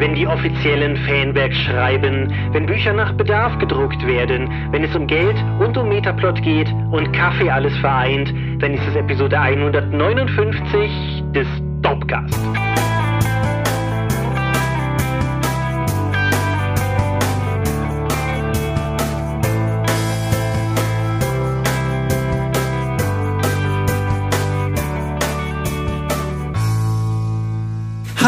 wenn die offiziellen Fanwerks schreiben, wenn Bücher nach Bedarf gedruckt werden, wenn es um Geld und um Metaplot geht und Kaffee alles vereint, dann ist es Episode 159 des Dopcast.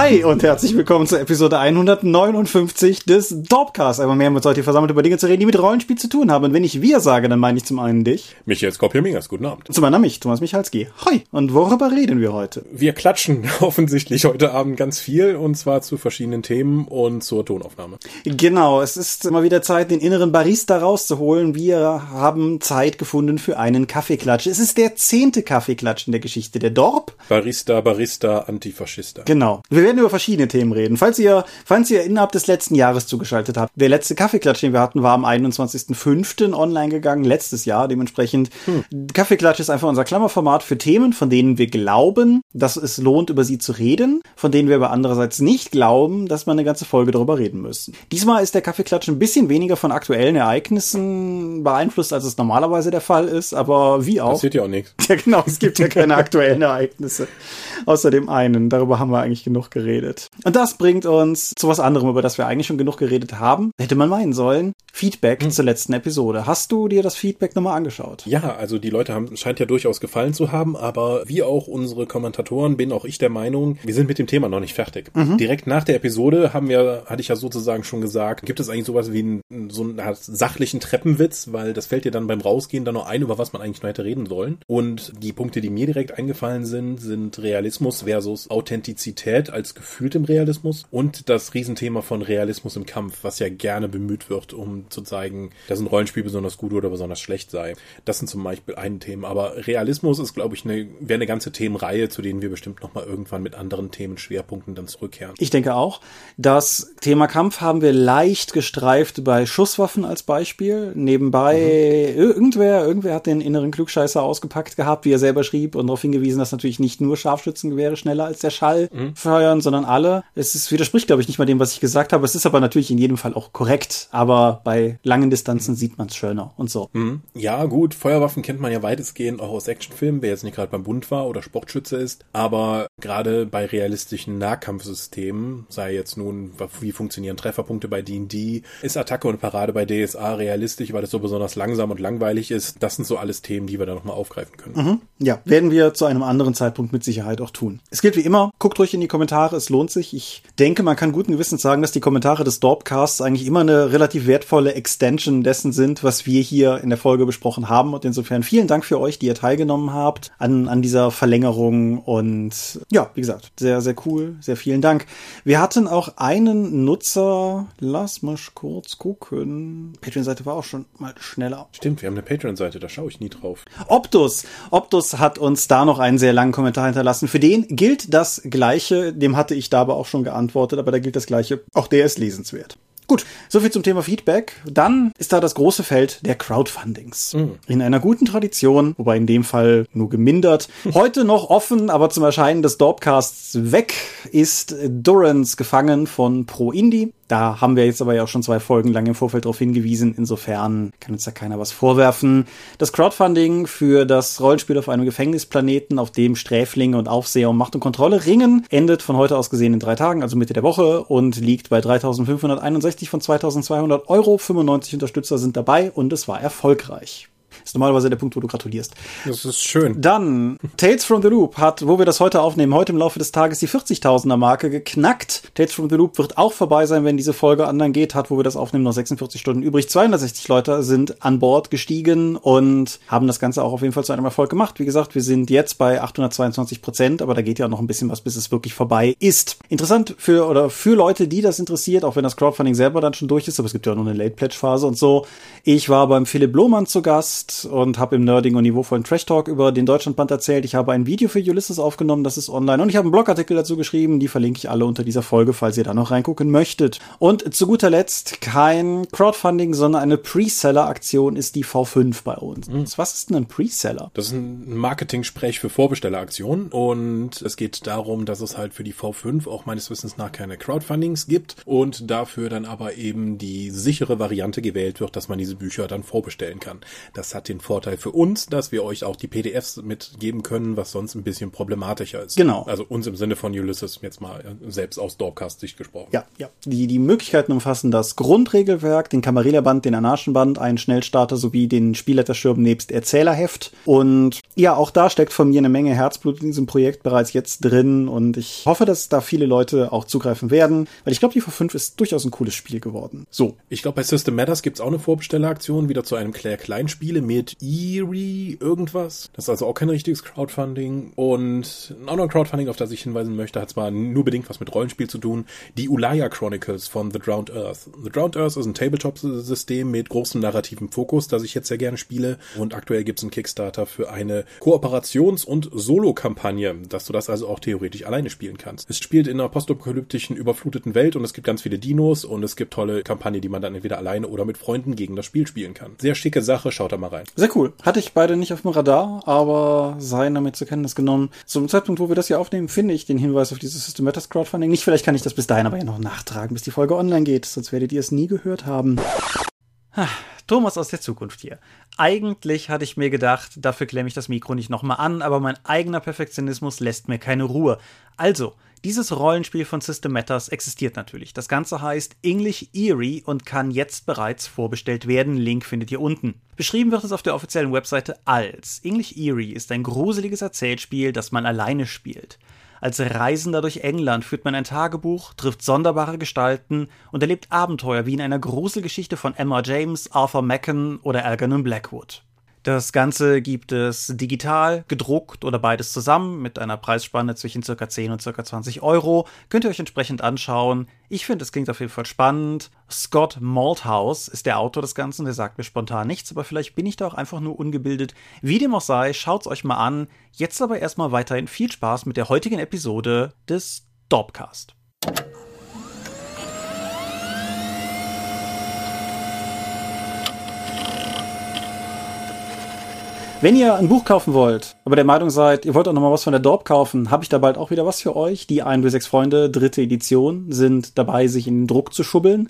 Hi und herzlich willkommen zur Episode 159 des Dorpcast. Einmal mehr mit euch hier versammelt über Dinge zu reden, die mit Rollenspiel zu tun haben. Und wenn ich wir sage, dann meine ich zum einen dich. Michael Skopje-Mingers, guten Abend. Zum anderen mich, Thomas Michalski. Hoi. Und worüber reden wir heute? Wir klatschen offensichtlich heute Abend ganz viel und zwar zu verschiedenen Themen und zur Tonaufnahme. Genau, es ist immer wieder Zeit, den inneren Barista rauszuholen. Wir haben Zeit gefunden für einen Kaffeeklatsch. Es ist der zehnte Kaffeeklatsch in der Geschichte der Dorp. Barista, Barista, Antifaschista. Genau. Wir werden über verschiedene Themen reden. Falls ihr, falls ihr innerhalb des letzten Jahres zugeschaltet habt, der letzte Kaffeeklatsch, den wir hatten, war am 21.05. online gegangen, letztes Jahr. Dementsprechend, hm. Kaffeeklatsch ist einfach unser Klammerformat für Themen, von denen wir glauben, dass es lohnt, über sie zu reden, von denen wir aber andererseits nicht glauben, dass man eine ganze Folge darüber reden müssen. Diesmal ist der Kaffeeklatsch ein bisschen weniger von aktuellen Ereignissen beeinflusst, als es normalerweise der Fall ist, aber wie auch. Passiert ja auch nichts. Ja, genau, es gibt ja keine aktuellen Ereignisse. Außer dem einen. Darüber haben wir eigentlich genug geredet. Und das bringt uns zu was anderem, über das wir eigentlich schon genug geredet haben. Hätte man meinen sollen. Feedback hm. zur letzten Episode. Hast du dir das Feedback nochmal angeschaut? Ja, also die Leute haben, scheint ja durchaus gefallen zu haben, aber wie auch unsere Kommentatoren bin auch ich der Meinung, wir sind mit dem Thema noch nicht fertig. Mhm. Direkt nach der Episode haben wir, hatte ich ja sozusagen schon gesagt, gibt es eigentlich sowas wie einen, so einen sachlichen Treppenwitz, weil das fällt dir dann beim Rausgehen dann noch ein, über was man eigentlich noch hätte reden sollen. Und die Punkte, die mir direkt eingefallen sind, sind Realismus versus Authentizität als gefühltem Realismus und das Riesenthema von Realismus im Kampf, was ja gerne bemüht wird, um zu zeigen, dass ein Rollenspiel besonders gut oder besonders schlecht sei. Das sind zum Beispiel ein Thema. Aber Realismus ist, glaube ich, eine, wäre eine ganze Themenreihe, zu denen wir bestimmt nochmal irgendwann mit anderen Themenschwerpunkten dann zurückkehren. Ich denke auch. Das Thema Kampf haben wir leicht gestreift bei Schusswaffen als Beispiel. Nebenbei, mhm. irgendwer, irgendwer hat den inneren Klugscheißer ausgepackt gehabt, wie er selber schrieb und darauf hingewiesen, dass natürlich nicht nur Scharfschützengewehre schneller als der Schall mhm. feuern, sondern alle. Es ist, widerspricht, glaube ich, nicht mal dem, was ich gesagt habe. Es ist aber natürlich in jedem Fall auch korrekt. Aber bei langen Distanzen sieht man es schöner und so. Mhm. Ja, gut. Feuerwaffen kennt man ja weitestgehend auch aus Actionfilmen, wer jetzt nicht gerade beim Bund war oder Sportschütze ist. Aber gerade bei realistischen Nahkampfsystemen, sei jetzt nun, wie funktionieren Trefferpunkte bei D&D, ist Attacke und Parade bei DSA realistisch, weil das so besonders langsam und langweilig ist. Das sind so alles Themen, die wir da nochmal aufgreifen können. Mhm. Ja, werden wir zu einem anderen Zeitpunkt mit Sicherheit auch tun. Es gilt wie immer, guckt ruhig in die Kommentare, es lohnt sich. Ich denke, man kann guten Gewissens sagen, dass die Kommentare des Dorpcasts eigentlich immer eine relativ wertvolle Extension dessen sind, was wir hier in der Folge besprochen haben. Und insofern vielen Dank für euch, die ihr teilgenommen habt an, an dieser Verlängerung. Und ja, wie gesagt, sehr, sehr cool. Sehr vielen Dank. Wir hatten auch einen Nutzer, lass mal kurz gucken. Patreon-Seite war auch schon mal schneller. Stimmt, wir haben eine Patreon-Seite, da schaue ich nie drauf. Optus. Optus hat uns da noch einen sehr langen Kommentar hinterlassen. Für den gilt das Gleiche, dem hatte ich da aber auch schon geantwortet, aber da gilt das Gleiche. Auch der ist lesenswert. Gut, soviel zum Thema Feedback. Dann ist da das große Feld der Crowdfundings. Mhm. In einer guten Tradition, wobei in dem Fall nur gemindert. Heute noch offen, aber zum Erscheinen des Dorpcasts weg ist Durance gefangen von Pro Indie. Da haben wir jetzt aber ja auch schon zwei Folgen lang im Vorfeld darauf hingewiesen. Insofern kann uns da keiner was vorwerfen. Das Crowdfunding für das Rollenspiel auf einem Gefängnisplaneten, auf dem Sträflinge und Aufseher um Macht und Kontrolle ringen, endet von heute aus gesehen in drei Tagen, also Mitte der Woche und liegt bei 3561 von 2200 Euro. 95 Unterstützer sind dabei und es war erfolgreich ist normalerweise der Punkt, wo du gratulierst. Das ist schön. Dann, Tales from the Loop hat, wo wir das heute aufnehmen, heute im Laufe des Tages die 40.000er Marke geknackt. Tales from the Loop wird auch vorbei sein, wenn diese Folge anderen geht, hat, wo wir das aufnehmen, noch 46 Stunden übrig. 260 Leute sind an Bord gestiegen und haben das Ganze auch auf jeden Fall zu einem Erfolg gemacht. Wie gesagt, wir sind jetzt bei 822 Prozent, aber da geht ja noch ein bisschen was, bis es wirklich vorbei ist. Interessant für, oder für Leute, die das interessiert, auch wenn das Crowdfunding selber dann schon durch ist, aber es gibt ja auch noch eine Late Pledge Phase und so. Ich war beim Philipp Lohmann zu Gast benutzt und habe im nerdigen und niveauvollen Trash Talk über den Deutschlandband erzählt. Ich habe ein Video für Ulysses aufgenommen, das ist online und ich habe einen Blogartikel dazu geschrieben, die verlinke ich alle unter dieser Folge, falls ihr da noch reingucken möchtet. Und zu guter Letzt kein Crowdfunding, sondern eine Pre-Seller-Aktion ist die V5 bei uns. Mhm. Was ist denn ein Pre-Seller? Das ist ein Marketing-Sprech für Vorbestelleraktionen und es geht darum, dass es halt für die V5 auch meines Wissens nach keine Crowdfundings gibt und dafür dann aber eben die sichere Variante gewählt wird, dass man diese Bücher dann vorbestellen kann. Das hat den Vorteil für uns, dass wir euch auch die PDFs mitgeben können, was sonst ein bisschen problematischer ist. Genau. Also uns im Sinne von Ulysses jetzt mal selbst aus Dorpcast-Sicht gesprochen. Ja, ja. Die, die Möglichkeiten umfassen das Grundregelwerk, den Camarilla-Band, den Anarchenband, einen Schnellstarter sowie den Spielletterschirm nebst Erzählerheft. Und ja, auch da steckt von mir eine Menge Herzblut in diesem Projekt bereits jetzt drin und ich hoffe, dass da viele Leute auch zugreifen werden, weil ich glaube, die V5 ist durchaus ein cooles Spiel geworden. So. Ich glaube, bei System Matters gibt's auch eine Vorbestelleraktion wieder zu einem Claire Klein Spiele mit Eerie irgendwas. Das ist also auch kein richtiges Crowdfunding und ein Crowdfunding, auf das ich hinweisen möchte, hat zwar nur bedingt was mit Rollenspiel zu tun. Die Ulaya Chronicles von The Drowned Earth. The Drowned Earth ist ein Tabletop-System mit großem narrativen Fokus, das ich jetzt sehr gerne spiele und aktuell gibt's einen Kickstarter für eine Kooperations- und Solo-Kampagne, dass du das also auch theoretisch alleine spielen kannst. Es spielt in einer postapokalyptischen, überfluteten Welt und es gibt ganz viele Dinos und es gibt tolle Kampagne, die man dann entweder alleine oder mit Freunden gegen das Spiel spielen kann. Sehr schicke Sache, schaut da mal rein. Sehr cool. Hatte ich beide nicht auf dem Radar, aber seien damit zur Kenntnis genommen. Zum Zeitpunkt, wo wir das hier aufnehmen, finde ich den Hinweis auf dieses System Matters Crowdfunding nicht. Vielleicht kann ich das bis dahin aber ja noch nachtragen, bis die Folge online geht, sonst werdet ihr es nie gehört haben. Thomas aus der Zukunft hier. Eigentlich hatte ich mir gedacht, dafür klemme ich das Mikro nicht nochmal an, aber mein eigener Perfektionismus lässt mir keine Ruhe. Also, dieses Rollenspiel von System Matters existiert natürlich. Das Ganze heißt English Eerie und kann jetzt bereits vorbestellt werden. Link findet ihr unten. Beschrieben wird es auf der offiziellen Webseite als English Eerie ist ein gruseliges Erzählspiel, das man alleine spielt. Als Reisender durch England führt man ein Tagebuch, trifft sonderbare Gestalten und erlebt Abenteuer wie in einer Gruselgeschichte von Emma James, Arthur Macken oder Algernon Blackwood. Das Ganze gibt es digital, gedruckt oder beides zusammen mit einer Preisspanne zwischen ca. 10 und ca. 20 Euro. Könnt ihr euch entsprechend anschauen. Ich finde, es klingt auf jeden Fall spannend. Scott Malthouse ist der Autor des Ganzen, der sagt mir spontan nichts, aber vielleicht bin ich da auch einfach nur ungebildet. Wie dem auch sei, schaut's euch mal an. Jetzt aber erstmal weiterhin viel Spaß mit der heutigen Episode des Dorpcast. Wenn ihr ein Buch kaufen wollt, aber der Meinung seid, ihr wollt auch noch mal was von der Dorp kaufen, habe ich da bald auch wieder was für euch. Die 1 bis 6 Freunde, dritte Edition, sind dabei, sich in den Druck zu schubbeln.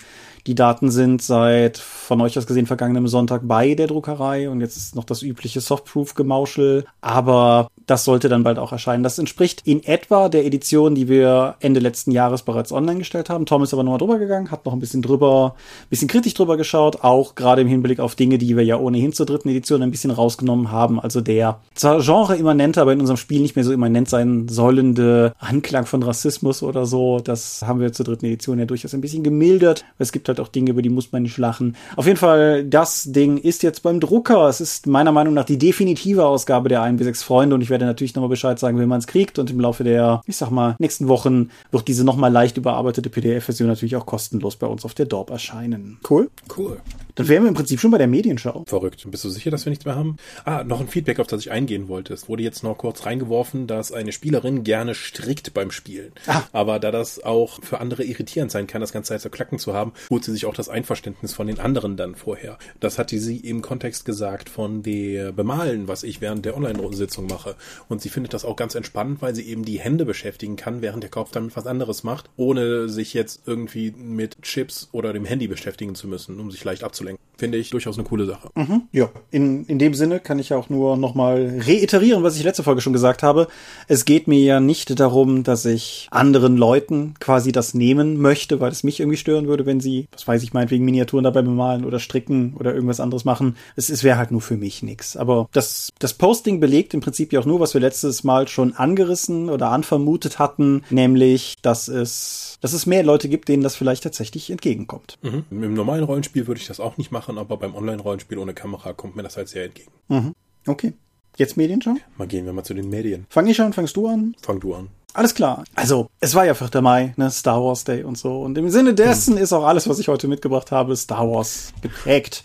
Die Daten sind seit von euch aus gesehen vergangenem Sonntag bei der Druckerei und jetzt ist noch das übliche Softproof-Gemauschel, aber das sollte dann bald auch erscheinen. Das entspricht in etwa der Edition, die wir Ende letzten Jahres bereits online gestellt haben. Tom ist aber nochmal drüber gegangen, hat noch ein bisschen drüber, ein bisschen kritisch drüber geschaut, auch gerade im Hinblick auf Dinge, die wir ja ohnehin zur dritten Edition ein bisschen rausgenommen haben. Also der zwar Genre-immanente, aber in unserem Spiel nicht mehr so immanent sein sollende Anklang von Rassismus oder so, das haben wir zur dritten Edition ja durchaus ein bisschen gemildert. Es gibt halt auch Dinge, über die muss man nicht lachen. Auf jeden Fall, das Ding ist jetzt beim Drucker. Es ist meiner Meinung nach die definitive Ausgabe der 1 bis 6 Freunde und ich werde natürlich nochmal Bescheid sagen, wenn man es kriegt und im Laufe der, ich sag mal, nächsten Wochen wird diese nochmal leicht überarbeitete PDF-Version natürlich auch kostenlos bei uns auf der Dorp erscheinen. Cool? Cool. Dann wären wir im Prinzip schon bei der Medienschau. Verrückt. Bist du sicher, dass wir nichts mehr haben? Ah, noch ein Feedback, auf das ich eingehen wollte. Es wurde jetzt noch kurz reingeworfen, dass eine Spielerin gerne strickt beim Spielen. Ah. Aber da das auch für andere irritierend sein kann, das ganze Zeit so klacken zu haben, holt sie sich auch das Einverständnis von den anderen dann vorher. Das hatte sie im Kontext gesagt von der Bemalen, was ich während der Online-Sitzung mache. Und sie findet das auch ganz entspannend, weil sie eben die Hände beschäftigen kann, während der Kopf damit was anderes macht, ohne sich jetzt irgendwie mit Chips oder dem Handy beschäftigen zu müssen, um sich leicht abzulenken. Finde ich durchaus eine coole Sache. Mhm, ja, in, in dem Sinne kann ich auch nur nochmal reiterieren, was ich letzte Folge schon gesagt habe. Es geht mir ja nicht darum, dass ich anderen Leuten quasi das nehmen möchte, weil es mich irgendwie stören würde, wenn sie, was weiß ich, meinetwegen Miniaturen dabei bemalen oder stricken oder irgendwas anderes machen. Es, es wäre halt nur für mich nix. Aber das, das Posting belegt im Prinzip ja auch nur, was wir letztes Mal schon angerissen oder anvermutet hatten, nämlich, dass es, dass es mehr Leute gibt, denen das vielleicht tatsächlich entgegenkommt. Mhm. Im normalen Rollenspiel würde ich das auch nicht machen, aber beim Online-Rollenspiel ohne Kamera kommt mir das halt sehr entgegen. Mhm. Okay. Jetzt Medienschau? Mal gehen wir mal zu den Medien. Fang ich an, fangst du an? Fang du an. Alles klar. Also, es war ja 4. Mai, ne, Star Wars Day und so. Und im Sinne dessen hm. ist auch alles, was ich heute mitgebracht habe, Star Wars geprägt.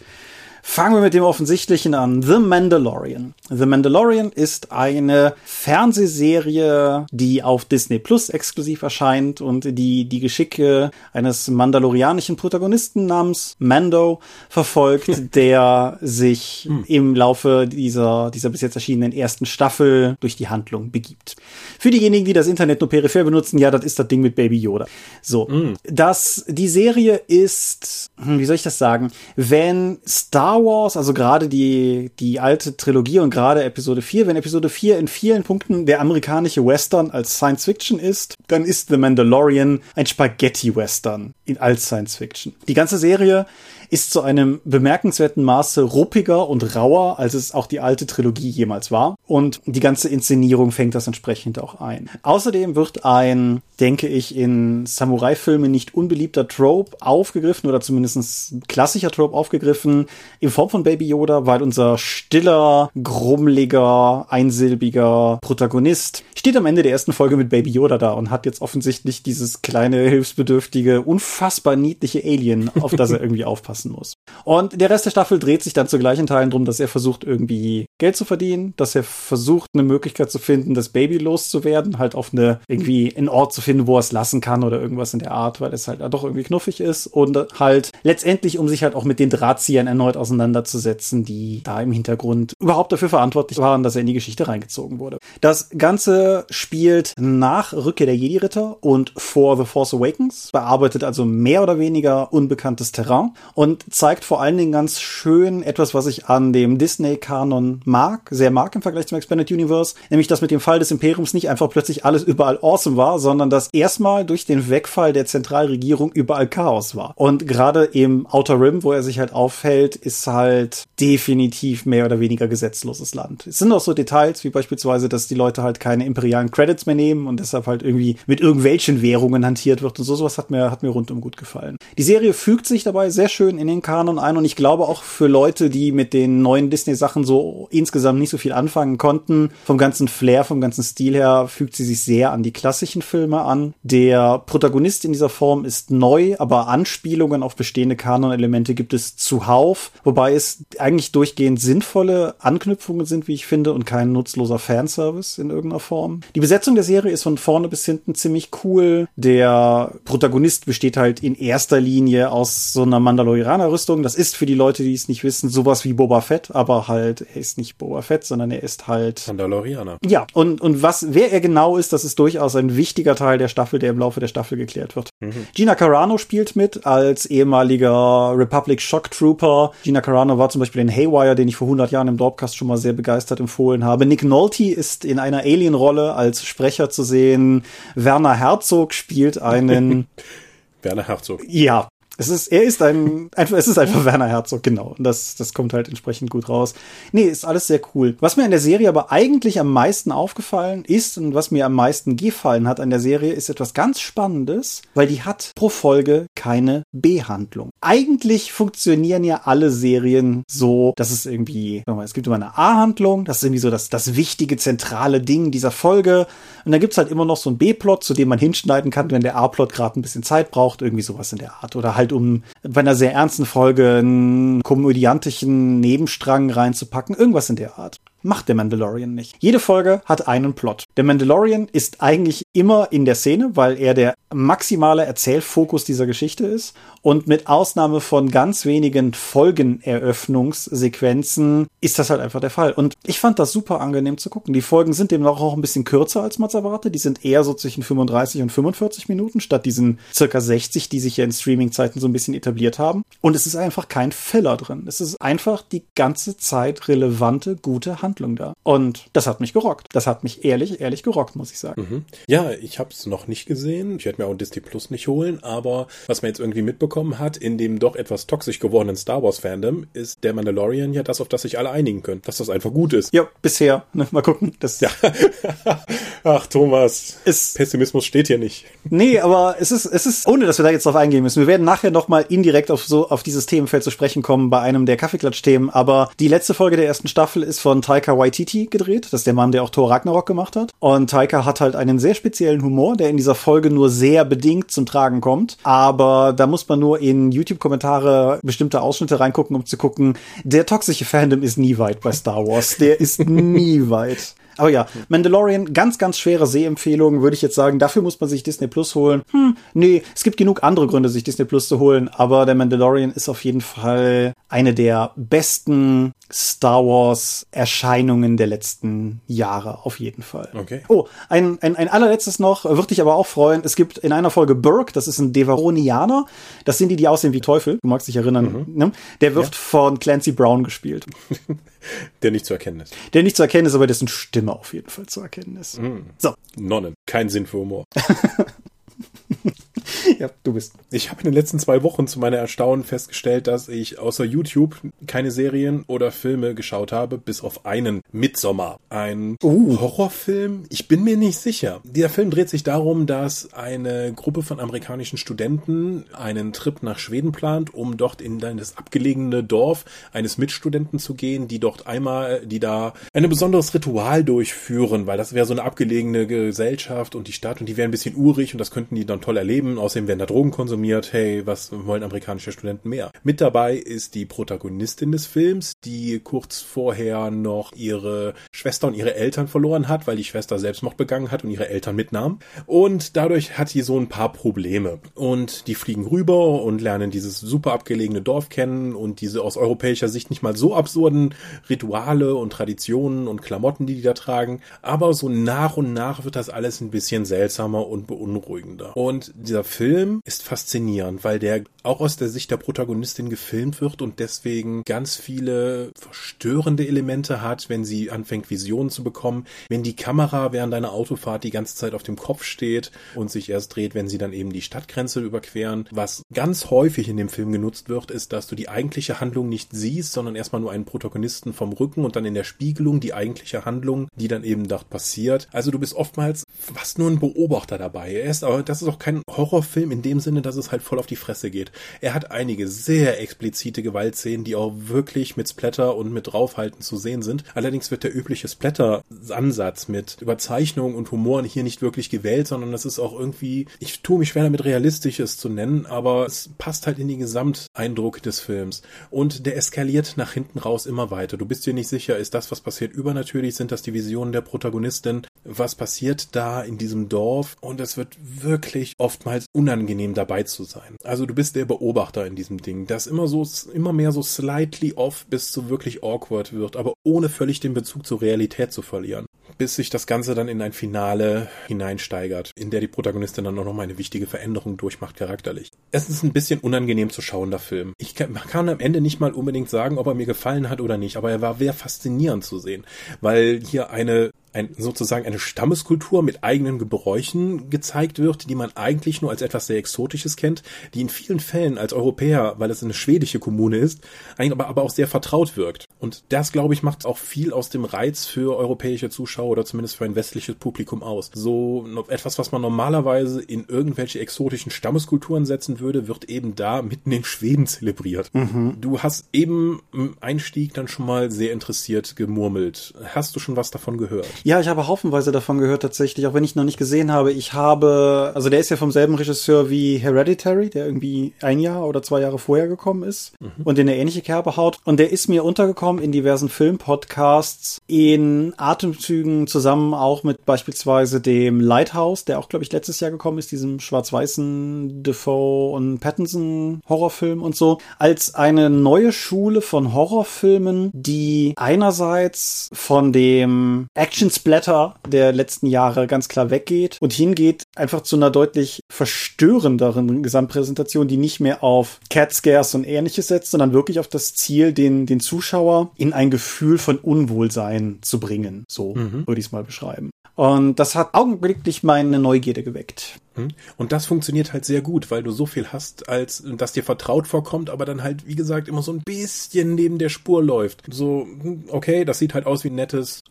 Fangen wir mit dem Offensichtlichen an. The Mandalorian. The Mandalorian ist eine Fernsehserie, die auf Disney Plus exklusiv erscheint und die die Geschicke eines mandalorianischen Protagonisten namens Mando verfolgt, der sich hm. im Laufe dieser, dieser bis jetzt erschienenen ersten Staffel durch die Handlung begibt. Für diejenigen, die das Internet nur peripher benutzen, ja, das ist das Ding mit Baby Yoda. So, mm. das, die Serie ist, hm, wie soll ich das sagen, wenn Star Wars, also gerade die, die alte Trilogie und gerade Episode 4, wenn Episode 4 in vielen Punkten der amerikanische Western als Science Fiction ist, dann ist The Mandalorian ein Spaghetti-Western in als Science Fiction. Die ganze Serie ist zu einem bemerkenswerten Maße ruppiger und rauer, als es auch die alte Trilogie jemals war. Und die ganze Inszenierung fängt das entsprechend auch ein. Außerdem wird ein, denke ich, in Samurai-Filmen nicht unbeliebter Trope aufgegriffen oder zumindest klassischer Trope aufgegriffen in Form von Baby Yoda, weil unser stiller, grummeliger, einsilbiger Protagonist steht am Ende der ersten Folge mit Baby Yoda da und hat jetzt offensichtlich dieses kleine, hilfsbedürftige, unfassbar niedliche Alien, auf das er irgendwie aufpasst passen muss. Und der Rest der Staffel dreht sich dann zu gleichen Teilen drum, dass er versucht, irgendwie Geld zu verdienen, dass er versucht, eine Möglichkeit zu finden, das Baby loszuwerden, halt auf eine, irgendwie einen Ort zu finden, wo er es lassen kann oder irgendwas in der Art, weil es halt doch irgendwie knuffig ist und halt letztendlich, um sich halt auch mit den Drahtziehern erneut auseinanderzusetzen, die da im Hintergrund überhaupt dafür verantwortlich waren, dass er in die Geschichte reingezogen wurde. Das Ganze spielt nach Rückkehr der Jedi-Ritter und vor The Force Awakens, bearbeitet also mehr oder weniger unbekanntes Terrain und und zeigt vor allen Dingen ganz schön etwas, was ich an dem Disney-Kanon mag, sehr mag im Vergleich zum Expanded Universe, nämlich dass mit dem Fall des Imperiums nicht einfach plötzlich alles überall awesome war, sondern dass erstmal durch den Wegfall der Zentralregierung überall Chaos war. Und gerade im Outer Rim, wo er sich halt aufhält, ist halt definitiv mehr oder weniger gesetzloses Land. Es sind auch so Details, wie beispielsweise, dass die Leute halt keine imperialen Credits mehr nehmen und deshalb halt irgendwie mit irgendwelchen Währungen hantiert wird und so sowas hat mir, hat mir rundum gut gefallen. Die Serie fügt sich dabei sehr schön in den Kanon ein und ich glaube auch für Leute, die mit den neuen Disney-Sachen so insgesamt nicht so viel anfangen konnten, vom ganzen Flair, vom ganzen Stil her, fügt sie sich sehr an die klassischen Filme an. Der Protagonist in dieser Form ist neu, aber Anspielungen auf bestehende Kanon-Elemente gibt es zuhauf, wobei es eigentlich durchgehend sinnvolle Anknüpfungen sind, wie ich finde, und kein nutzloser Fanservice in irgendeiner Form. Die Besetzung der Serie ist von vorne bis hinten ziemlich cool. Der Protagonist besteht halt in erster Linie aus so einer Mandalorian Piraner-Rüstung. Das ist für die Leute, die es nicht wissen, sowas wie Boba Fett, aber halt, er ist nicht Boba Fett, sondern er ist halt. Mandalorianer. Ja, und, und was, wer er genau ist, das ist durchaus ein wichtiger Teil der Staffel, der im Laufe der Staffel geklärt wird. Mhm. Gina Carano spielt mit als ehemaliger Republic Shock Trooper. Gina Carano war zum Beispiel in Haywire, den ich vor 100 Jahren im Dorpcast schon mal sehr begeistert empfohlen habe. Nick Nolte ist in einer Alien-Rolle als Sprecher zu sehen. Werner Herzog spielt einen Werner Herzog. Ja, es ist, er ist ein, einfach, es ist einfach Werner Herzog, genau. Und das, das kommt halt entsprechend gut raus. Nee, ist alles sehr cool. Was mir an der Serie aber eigentlich am meisten aufgefallen ist und was mir am meisten gefallen hat an der Serie, ist etwas ganz Spannendes, weil die hat pro Folge keine B-Handlung. Eigentlich funktionieren ja alle Serien so, dass es irgendwie, es gibt immer eine A-Handlung, das ist irgendwie so das, das wichtige, zentrale Ding dieser Folge. Und dann gibt's halt immer noch so einen B-Plot, zu dem man hinschneiden kann, wenn der A-Plot gerade ein bisschen Zeit braucht, irgendwie sowas in der Art. Oder halt halt um bei einer sehr ernsten Folge einen komödiantischen Nebenstrang reinzupacken, irgendwas in der Art macht der Mandalorian nicht. Jede Folge hat einen Plot. Der Mandalorian ist eigentlich immer in der Szene, weil er der maximale Erzählfokus dieser Geschichte ist. Und mit Ausnahme von ganz wenigen Folgeneröffnungssequenzen ist das halt einfach der Fall. Und ich fand das super angenehm zu gucken. Die Folgen sind demnach auch ein bisschen kürzer als man erwartet. Die sind eher so zwischen 35 und 45 Minuten statt diesen circa 60, die sich ja in Streaming-Zeiten so ein bisschen etabliert haben. Und es ist einfach kein Filler drin. Es ist einfach die ganze Zeit relevante, gute Handlung. Handlung da. Und das hat mich gerockt. Das hat mich ehrlich, ehrlich gerockt, muss ich sagen. Mhm. Ja, ich habe es noch nicht gesehen. Ich werde mir auch Disney Plus nicht holen, aber was man jetzt irgendwie mitbekommen hat, in dem doch etwas toxisch gewordenen Star Wars Fandom, ist der Mandalorian ja das, auf das sich alle einigen können. Dass das einfach gut ist. Ja, bisher. Ne, mal gucken. Das ja. Ach, Thomas. Ist, Pessimismus steht hier nicht. Nee, aber es ist, es ist, ohne dass wir da jetzt drauf eingehen müssen. Wir werden nachher nochmal indirekt auf so, auf dieses Themenfeld zu sprechen kommen bei einem der Kaffeeklatsch-Themen. Aber die letzte Folge der ersten Staffel ist von Ty Taika Waititi gedreht. Das ist der Mann, der auch Thor Ragnarok gemacht hat. Und Taika hat halt einen sehr speziellen Humor, der in dieser Folge nur sehr bedingt zum Tragen kommt. Aber da muss man nur in YouTube-Kommentare bestimmte Ausschnitte reingucken, um zu gucken, der toxische Fandom ist nie weit bei Star Wars. Der ist nie weit. Aber ja, Mandalorian, ganz, ganz schwere Sehempfehlung, würde ich jetzt sagen. Dafür muss man sich Disney Plus holen. Hm, nee, es gibt genug andere Gründe, sich Disney Plus zu holen, aber der Mandalorian ist auf jeden Fall eine der besten Star Wars Erscheinungen der letzten Jahre, auf jeden Fall. Okay. Oh, ein, ein, ein allerletztes noch, wird dich aber auch freuen. Es gibt in einer Folge Burke, das ist ein Devaronianer. Das sind die, die aussehen wie Teufel. Du magst dich erinnern. Mhm. Ne? Der wird ja. von Clancy Brown gespielt. Der nicht zu erkennen ist. Der nicht zu erkennen ist, aber dessen Stimme auf jeden Fall zu erkennen ist. Mhm. So. Nonnen. Kein Sinn für Humor. ja, du bist. Ich habe in den letzten zwei Wochen zu meiner Erstaunen festgestellt, dass ich außer YouTube keine Serien oder Filme geschaut habe, bis auf einen Midsommer. Ein uh. Horrorfilm? Ich bin mir nicht sicher. Dieser Film dreht sich darum, dass eine Gruppe von amerikanischen Studenten einen Trip nach Schweden plant, um dort in das abgelegene Dorf eines Mitstudenten zu gehen, die dort einmal, die da ein besonderes Ritual durchführen, weil das wäre so eine abgelegene Gesellschaft und die Stadt und die wäre ein bisschen urig und das könnten die dann toll erleben. Außerdem werden da Drogen konsumiert. Hey, was wollen amerikanische Studenten mehr? Mit dabei ist die Protagonistin des Films, die kurz vorher noch ihre Schwester und ihre Eltern verloren hat, weil die Schwester Selbstmord begangen hat und ihre Eltern mitnahm. Und dadurch hat sie so ein paar Probleme. Und die fliegen rüber und lernen dieses super abgelegene Dorf kennen und diese aus europäischer Sicht nicht mal so absurden Rituale und Traditionen und Klamotten, die die da tragen. Aber so nach und nach wird das alles ein bisschen seltsamer und beunruhigender. Und dieser Film ist faszinierend, weil der auch aus der Sicht der Protagonistin gefilmt wird und deswegen ganz viele verstörende Elemente hat, wenn sie anfängt Visionen zu bekommen, wenn die Kamera während einer Autofahrt die ganze Zeit auf dem Kopf steht und sich erst dreht, wenn sie dann eben die Stadtgrenze überqueren. Was ganz häufig in dem Film genutzt wird, ist, dass du die eigentliche Handlung nicht siehst, sondern erstmal nur einen Protagonisten vom Rücken und dann in der Spiegelung die eigentliche Handlung, die dann eben dort passiert. Also du bist oftmals fast nur ein Beobachter dabei. Er ist aber, das ist auch kein Horrorfilm in dem Sinne, dass es halt voll auf die Fresse geht. Er hat einige sehr explizite Gewaltszenen, die auch wirklich mit Splatter und mit draufhalten zu sehen sind. Allerdings wird der übliche Splatter-Ansatz mit Überzeichnung und Humor hier nicht wirklich gewählt, sondern das ist auch irgendwie, ich tue mich schwer damit realistisches zu nennen, aber es passt halt in den Gesamteindruck des Films. Und der eskaliert nach hinten raus immer weiter. Du bist dir nicht sicher, ist das, was passiert, übernatürlich? Sind das die Visionen der Protagonistin? Was passiert da in diesem Dorf? Und es wird wirklich oftmals unangenehm dabei zu sein. Also du bist der Beobachter in diesem Ding, das immer so, immer mehr so slightly off bis zu wirklich awkward wird, aber ohne völlig den Bezug zur Realität zu verlieren. Bis sich das Ganze dann in ein Finale hineinsteigert, in der die Protagonistin dann auch nochmal eine wichtige Veränderung durchmacht charakterlich. Es ist ein bisschen unangenehm zu schauen, der Film. Ich kann, kann am Ende nicht mal unbedingt sagen, ob er mir gefallen hat oder nicht, aber er war sehr faszinierend zu sehen, weil hier eine ein, sozusagen eine Stammeskultur mit eigenen Gebräuchen gezeigt wird, die man eigentlich nur als etwas sehr Exotisches kennt, die in vielen Fällen als Europäer, weil es eine schwedische Kommune ist, eigentlich aber, aber auch sehr vertraut wirkt. Und das, glaube ich, macht auch viel aus dem Reiz für europäische Zuschauer oder zumindest für ein westliches Publikum aus. So etwas, was man normalerweise in irgendwelche exotischen Stammeskulturen setzen würde, wird eben da mitten in Schweden zelebriert. Mhm. Du hast eben im Einstieg dann schon mal sehr interessiert gemurmelt. Hast du schon was davon gehört? Ja, ich habe haufenweise davon gehört tatsächlich, auch wenn ich noch nicht gesehen habe. Ich habe, also der ist ja vom selben Regisseur wie Hereditary, der irgendwie ein Jahr oder zwei Jahre vorher gekommen ist mhm. und in eine ähnliche Kerbe haut. Und der ist mir untergekommen in diversen Filmpodcasts, in Atemzügen zusammen auch mit beispielsweise dem Lighthouse, der auch, glaube ich, letztes Jahr gekommen ist, diesem schwarz-weißen Defoe und Pattinson Horrorfilm und so, als eine neue Schule von Horrorfilmen, die einerseits von dem Action Splatter der letzten Jahre ganz klar weggeht und hingeht einfach zu einer deutlich verstörenderen Gesamtpräsentation, die nicht mehr auf Cat Scares und ähnliches setzt, sondern wirklich auf das Ziel, den, den Zuschauer in ein Gefühl von Unwohlsein zu bringen. So mhm. würde ich es mal beschreiben. Und das hat augenblicklich meine Neugierde geweckt. Hm? Und das funktioniert halt sehr gut, weil du so viel hast, als dass dir vertraut vorkommt, aber dann halt, wie gesagt, immer so ein bisschen neben der Spur läuft. So, hm, okay, das sieht halt aus wie ein nettes,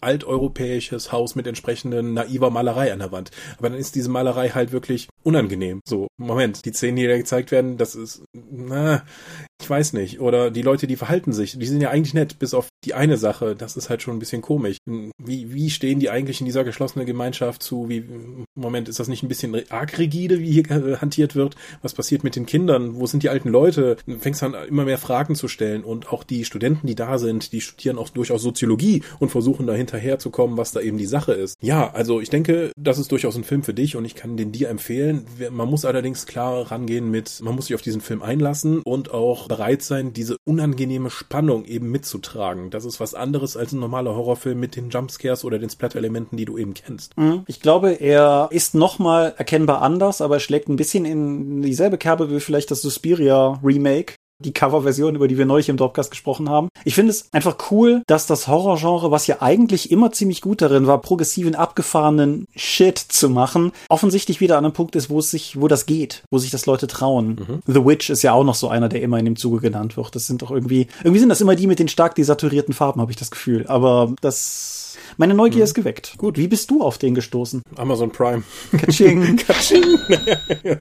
alteuropäisches Haus mit entsprechenden naiver Malerei an der Wand. Aber dann ist diese Malerei halt wirklich unangenehm. So, Moment, die Szenen, die da gezeigt werden, das ist, na, ich weiß nicht. Oder die Leute, die verhalten sich, die sind ja eigentlich nett, bis auf die eine Sache. Das ist halt schon ein bisschen komisch. Wie, wie stehen die eigentlich in dieser geschlossenen Gemeinschaft zu? Wie, Moment, ist das nicht ein bisschen arg rigide, wie hier äh, hantiert wird? Was passiert mit den Kindern? Wo sind die alten Leute? Du fängst an, immer mehr Fragen zu stellen. Und auch die Studenten, die da sind, die studieren auch durchaus Soziologie und versuchen da hinterherzukommen, was da eben die Sache ist. Ja, also ich denke, das ist durchaus ein Film für dich und ich kann den dir empfehlen. Man muss allerdings klar rangehen mit, man muss sich auf diesen Film einlassen und auch bereit sein, diese unangenehme Spannung eben mitzutragen. Das ist was anderes als ein normaler Horrorfilm mit den Jumpscares oder den Splatter-Elementen, die du eben kennst. Mhm. Ich glaube, er ist nochmal erkennbar anders, aber er schlägt ein bisschen in dieselbe Kerbe wie vielleicht das Suspiria Remake die Coverversion, über die wir neulich im Dropcast gesprochen haben. Ich finde es einfach cool, dass das Horrorgenre, was ja eigentlich immer ziemlich gut darin war, progressiven, abgefahrenen Shit zu machen, offensichtlich wieder an einem Punkt ist, wo es sich, wo das geht, wo sich das Leute trauen. Mhm. The Witch ist ja auch noch so einer, der immer in dem Zuge genannt wird. Das sind doch irgendwie, irgendwie sind das immer die mit den stark desaturierten Farben, habe ich das Gefühl. Aber das meine Neugier mhm. ist geweckt. Gut. Wie bist du auf den gestoßen? Amazon Prime. Kaching. Kaching.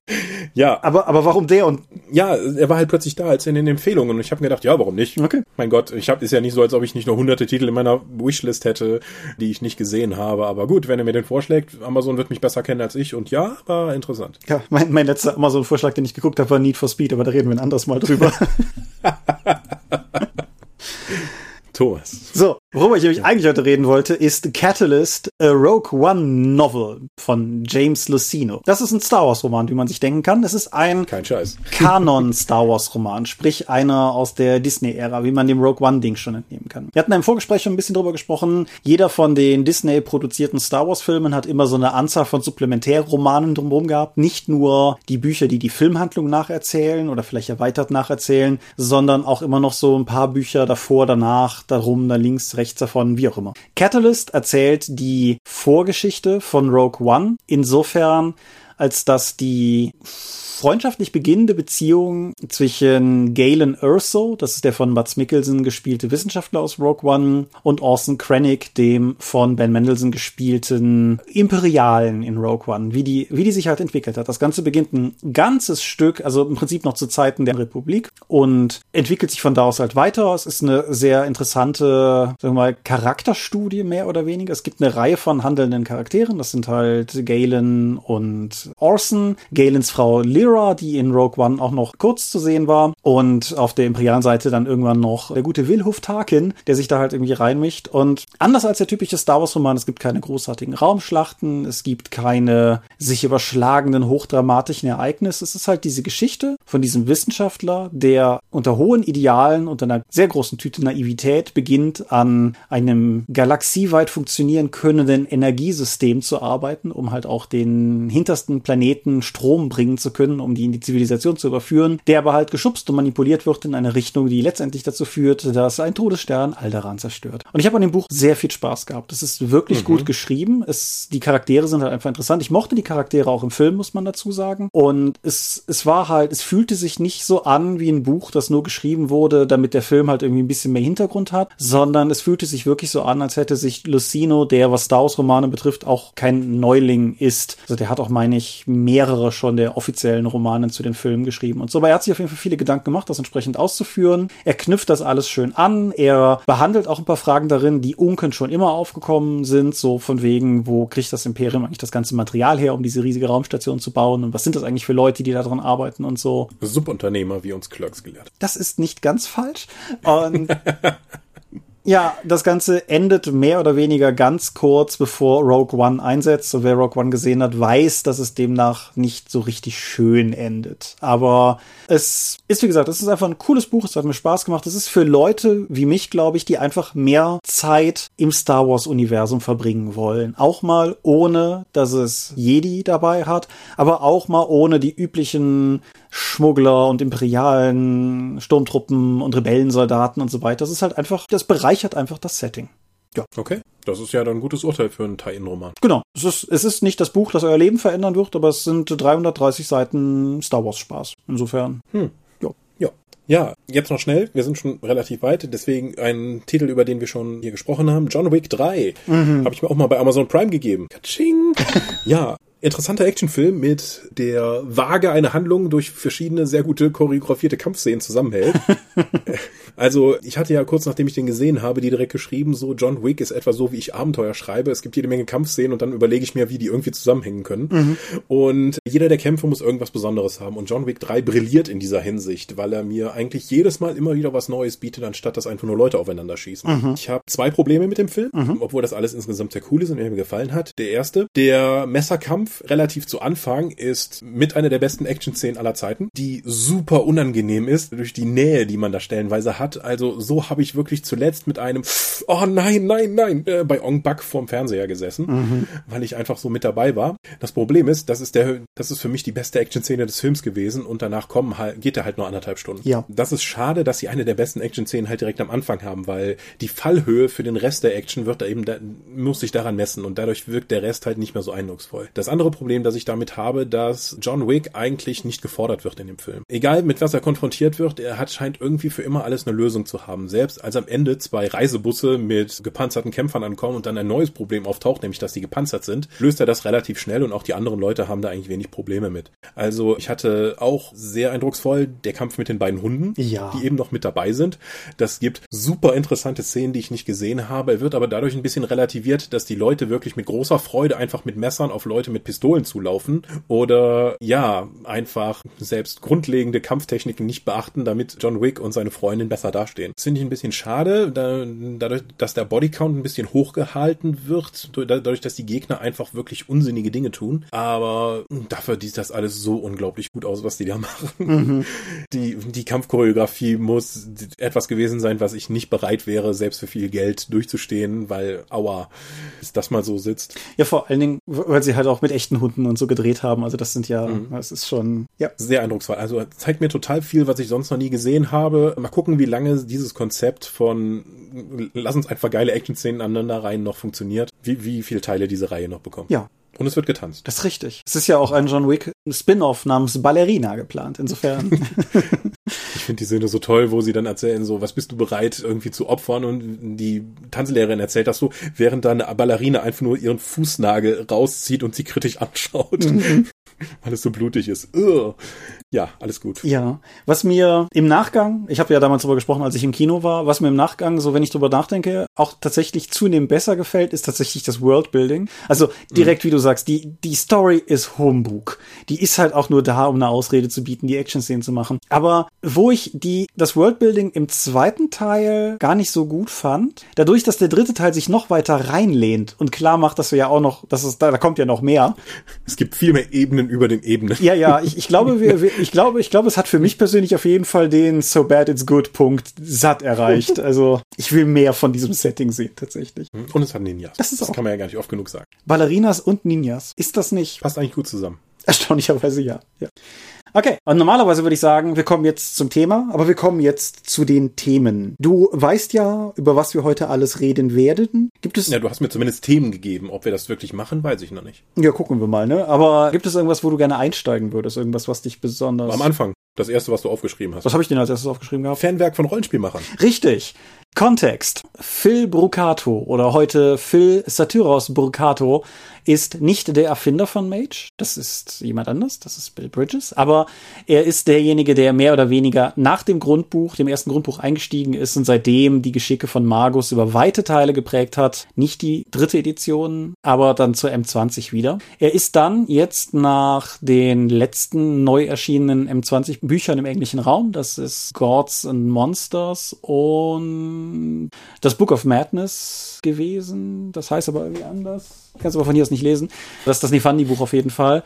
ja. Aber, aber warum der und? Ja, er war halt plötzlich da als in den Empfehlungen und ich habe mir gedacht, ja, warum nicht? Okay. Mein Gott, ich habe ist ja nicht so, als ob ich nicht nur hunderte Titel in meiner Wishlist hätte, die ich nicht gesehen habe. Aber gut, wenn er mir den vorschlägt, Amazon wird mich besser kennen als ich und ja, war interessant. Ja, mein, mein letzter Amazon-Vorschlag, den ich geguckt habe, war Need for Speed, aber da reden wir ein anderes Mal drüber. Thomas. So, worüber ich nämlich eigentlich heute reden wollte, ist Catalyst, a Rogue One Novel von James Lucino. Das ist ein Star Wars Roman, wie man sich denken kann. Es ist ein Kein Scheiß. Kanon Star Wars Roman, sprich einer aus der Disney-Ära, wie man dem Rogue One Ding schon entnehmen kann. Wir hatten im Vorgespräch schon ein bisschen drüber gesprochen. Jeder von den Disney produzierten Star Wars Filmen hat immer so eine Anzahl von Supplementärromanen drumherum gehabt. Nicht nur die Bücher, die die Filmhandlung nacherzählen oder vielleicht erweitert nacherzählen, sondern auch immer noch so ein paar Bücher davor, danach, darum, da links, rechts davon, wie auch immer. Catalyst erzählt die Vorgeschichte von Rogue One insofern, als dass die freundschaftlich beginnende Beziehung zwischen Galen Erso, das ist der von Mats Mikkelsen gespielte Wissenschaftler aus Rogue One, und Orson Krennic, dem von Ben Mendelssohn gespielten Imperialen in Rogue One, wie die, wie die sich halt entwickelt hat. Das Ganze beginnt ein ganzes Stück, also im Prinzip noch zu Zeiten der Republik und entwickelt sich von da aus halt weiter. Es ist eine sehr interessante, sagen wir mal, Charakterstudie mehr oder weniger. Es gibt eine Reihe von handelnden Charakteren. Das sind halt Galen und Orson, Galens Frau Lyra, die in Rogue One auch noch kurz zu sehen war. Und auf der imperialen Seite dann irgendwann noch der gute Wilhuf Tarkin, der sich da halt irgendwie reinmischt. Und anders als der typische Star Wars Roman, es gibt keine großartigen Raumschlachten, es gibt keine sich überschlagenden, hochdramatischen Ereignisse. Es ist halt diese Geschichte von diesem Wissenschaftler, der unter hohen Idealen und einer sehr großen Tüte Naivität beginnt, an einem galaxieweit funktionieren könnenden Energiesystem zu arbeiten, um halt auch den hintersten Planeten Strom bringen zu können, um die in die Zivilisation zu überführen, der aber halt geschubst und manipuliert wird in eine Richtung, die letztendlich dazu führt, dass ein Todesstern Alderan zerstört. Und ich habe an dem Buch sehr viel Spaß gehabt. Es ist wirklich mhm. gut geschrieben. Es, die Charaktere sind halt einfach interessant. Ich mochte die Charaktere auch im Film, muss man dazu sagen. Und es, es war halt, es fühlte sich nicht so an wie ein Buch, das nur geschrieben wurde, damit der Film halt irgendwie ein bisschen mehr Hintergrund hat, sondern es fühlte sich wirklich so an, als hätte sich Lucino, der was Star Wars Romane betrifft, auch kein Neuling ist. Also der hat auch, meine ich, mehrere schon der offiziellen Romanen zu den Filmen geschrieben und so. Aber er hat sich auf jeden Fall viele Gedanken gemacht, das entsprechend auszuführen. Er knüpft das alles schön an. Er behandelt auch ein paar Fragen darin, die Unken schon immer aufgekommen sind, so von wegen, wo kriegt das Imperium eigentlich das ganze Material her, um diese riesige Raumstation zu bauen und was sind das eigentlich für Leute, die daran arbeiten und so. Subunternehmer, wie uns Clerks gelehrt. Das ist nicht ganz falsch. Und Ja, das Ganze endet mehr oder weniger ganz kurz bevor Rogue One einsetzt. Und wer Rogue One gesehen hat, weiß, dass es demnach nicht so richtig schön endet. Aber es ist, wie gesagt, es ist einfach ein cooles Buch. Es hat mir Spaß gemacht. Es ist für Leute wie mich, glaube ich, die einfach mehr Zeit im Star Wars Universum verbringen wollen. Auch mal ohne, dass es Jedi dabei hat, aber auch mal ohne die üblichen Schmuggler und imperialen Sturmtruppen und Rebellensoldaten und so weiter. Das ist halt einfach, das bereichert einfach das Setting. Ja. Okay. Das ist ja dann ein gutes Urteil für einen Tie-In-Roman. Genau. Es ist, es ist nicht das Buch, das euer Leben verändern wird, aber es sind 330 Seiten Star Wars Spaß. Insofern. Hm. Ja. Ja. Ja, jetzt noch schnell. Wir sind schon relativ weit. Deswegen ein Titel, über den wir schon hier gesprochen haben. John Wick 3. Mhm. Habe ich mir auch mal bei Amazon Prime gegeben. Katsching. ja, interessanter Actionfilm mit der vage eine Handlung durch verschiedene sehr gute choreografierte Kampfszenen zusammenhält. also ich hatte ja kurz nachdem ich den gesehen habe, die direkt geschrieben, so John Wick ist etwa so, wie ich Abenteuer schreibe. Es gibt jede Menge Kampfszenen und dann überlege ich mir, wie die irgendwie zusammenhängen können. Mhm. Und jeder der Kämpfe muss irgendwas Besonderes haben. Und John Wick 3 brilliert in dieser Hinsicht, weil er mir eigentlich jedes Mal immer wieder was Neues bietet, anstatt dass einfach nur Leute aufeinander schießen. Mhm. Ich habe zwei Probleme mit dem Film, mhm. obwohl das alles insgesamt sehr cool ist und mir gefallen hat. Der erste, der Messerkampf relativ zu Anfang ist mit einer der besten Action-Szenen aller Zeiten, die super unangenehm ist durch die Nähe, die man da stellenweise hat. Also so habe ich wirklich zuletzt mit einem Oh nein, nein, nein äh, bei Ong Bak vorm Fernseher gesessen, mhm. weil ich einfach so mit dabei war. Das Problem ist, das ist der, das ist für mich die beste Action-Szene des Films gewesen und danach kommen halt, geht er halt nur anderthalb Stunden. Ja. Das ist schade, dass sie eine der besten Action-Szenen halt direkt am Anfang haben, weil die Fallhöhe für den Rest der Action wird da eben, da, muss sich daran messen und dadurch wirkt der Rest halt nicht mehr so eindrucksvoll. Das andere Problem, das ich damit habe, dass John Wick eigentlich nicht gefordert wird in dem Film. Egal mit was er konfrontiert wird, er hat scheint irgendwie für immer alles eine Lösung zu haben. Selbst als am Ende zwei Reisebusse mit gepanzerten Kämpfern ankommen und dann ein neues Problem auftaucht, nämlich dass die gepanzert sind, löst er das relativ schnell und auch die anderen Leute haben da eigentlich wenig Probleme mit. Also ich hatte auch sehr eindrucksvoll der Kampf mit den beiden Hunden, ja. die eben noch mit dabei sind. Das gibt super interessante Szenen, die ich nicht gesehen habe. Er wird aber dadurch ein bisschen relativiert, dass die Leute wirklich mit großer Freude einfach mit Messern auf Leute mit Pistolen zulaufen oder ja, einfach selbst grundlegende Kampftechniken nicht beachten, damit John Wick und seine Freundin besser dastehen. Das finde ich ein bisschen schade, da, dadurch, dass der Bodycount ein bisschen hochgehalten wird, dadurch, dass die Gegner einfach wirklich unsinnige Dinge tun. Aber dafür sieht das alles so unglaublich gut aus, was die da machen. Mhm. Die, die Kampfchoreografie muss etwas gewesen sein, was ich nicht bereit wäre, selbst für viel Geld durchzustehen, weil, aua, bis das mal so sitzt. Ja, vor allen Dingen, weil sie halt auch mit echten Hunden und so gedreht haben. Also das sind ja, mhm. das ist schon, ja. Sehr eindrucksvoll. Also zeigt mir total viel, was ich sonst noch nie gesehen habe. Mal gucken, wie lange dieses Konzept von lass uns einfach geile Action-Szenen aneinander rein noch funktioniert. Wie, wie viele Teile diese Reihe noch bekommt. Ja, und es wird getanzt. Das ist richtig. Es ist ja auch ein John Wick Spin-off namens Ballerina geplant, insofern. ich finde die Szene so toll, wo sie dann erzählen, so, was bist du bereit irgendwie zu opfern? Und die Tanzlehrerin erzählt das so, während dann eine Ballerina einfach nur ihren Fußnagel rauszieht und sie kritisch anschaut. Mhm. weil es so blutig ist. Ugh. Ja, alles gut. Ja, was mir im Nachgang, ich habe ja damals darüber gesprochen, als ich im Kino war, was mir im Nachgang, so wenn ich drüber nachdenke, auch tatsächlich zunehmend besser gefällt, ist tatsächlich das Worldbuilding. Also direkt, mhm. wie du sagst, die, die Story ist Humbug. Die ist halt auch nur da, um eine Ausrede zu bieten, die Action-Szenen zu machen. Aber wo ich die, das Worldbuilding im zweiten Teil gar nicht so gut fand, dadurch, dass der dritte Teil sich noch weiter reinlehnt und klar macht, dass wir ja auch noch, dass es da, da kommt ja noch mehr. Es gibt viel mehr Ebenen über den Ebenen. Ja, ja, ich, ich glaube, wir, wir, ich glaube, ich glaube, es hat für mich persönlich auf jeden Fall den So Bad It's Good Punkt satt erreicht. Also ich will mehr von diesem Setting sehen, tatsächlich. Und es hat Ninjas. Das, ist das auch kann man ja gar nicht oft genug sagen. Ballerinas und Ninjas. Ist das nicht? Passt eigentlich gut zusammen. Erstaunlicherweise ja. ja. Okay, und normalerweise würde ich sagen, wir kommen jetzt zum Thema, aber wir kommen jetzt zu den Themen. Du weißt ja, über was wir heute alles reden werden. Gibt es. Ja, du hast mir zumindest Themen gegeben. Ob wir das wirklich machen, weiß ich noch nicht. Ja, gucken wir mal, ne? Aber gibt es irgendwas, wo du gerne einsteigen würdest? Irgendwas, was dich besonders. Am Anfang. Das erste, was du aufgeschrieben hast. Was habe ich denn als erstes aufgeschrieben gehabt? Fanwerk von Rollenspielmachern. Richtig. Kontext. Phil Brucato oder heute Phil Satyros Brucato ist nicht der Erfinder von Mage. Das ist jemand anders. Das ist Bill Bridges. Aber er ist derjenige, der mehr oder weniger nach dem Grundbuch, dem ersten Grundbuch eingestiegen ist und seitdem die Geschicke von Magus über weite Teile geprägt hat. Nicht die dritte Edition, aber dann zur M20 wieder. Er ist dann jetzt nach den letzten neu erschienenen M20 Büchern im englischen Raum. Das ist Gods and Monsters und das Book of Madness gewesen. Das heißt aber irgendwie anders. Kannst aber von hier aus nicht lesen. Das ist das Nefandi-Buch auf jeden Fall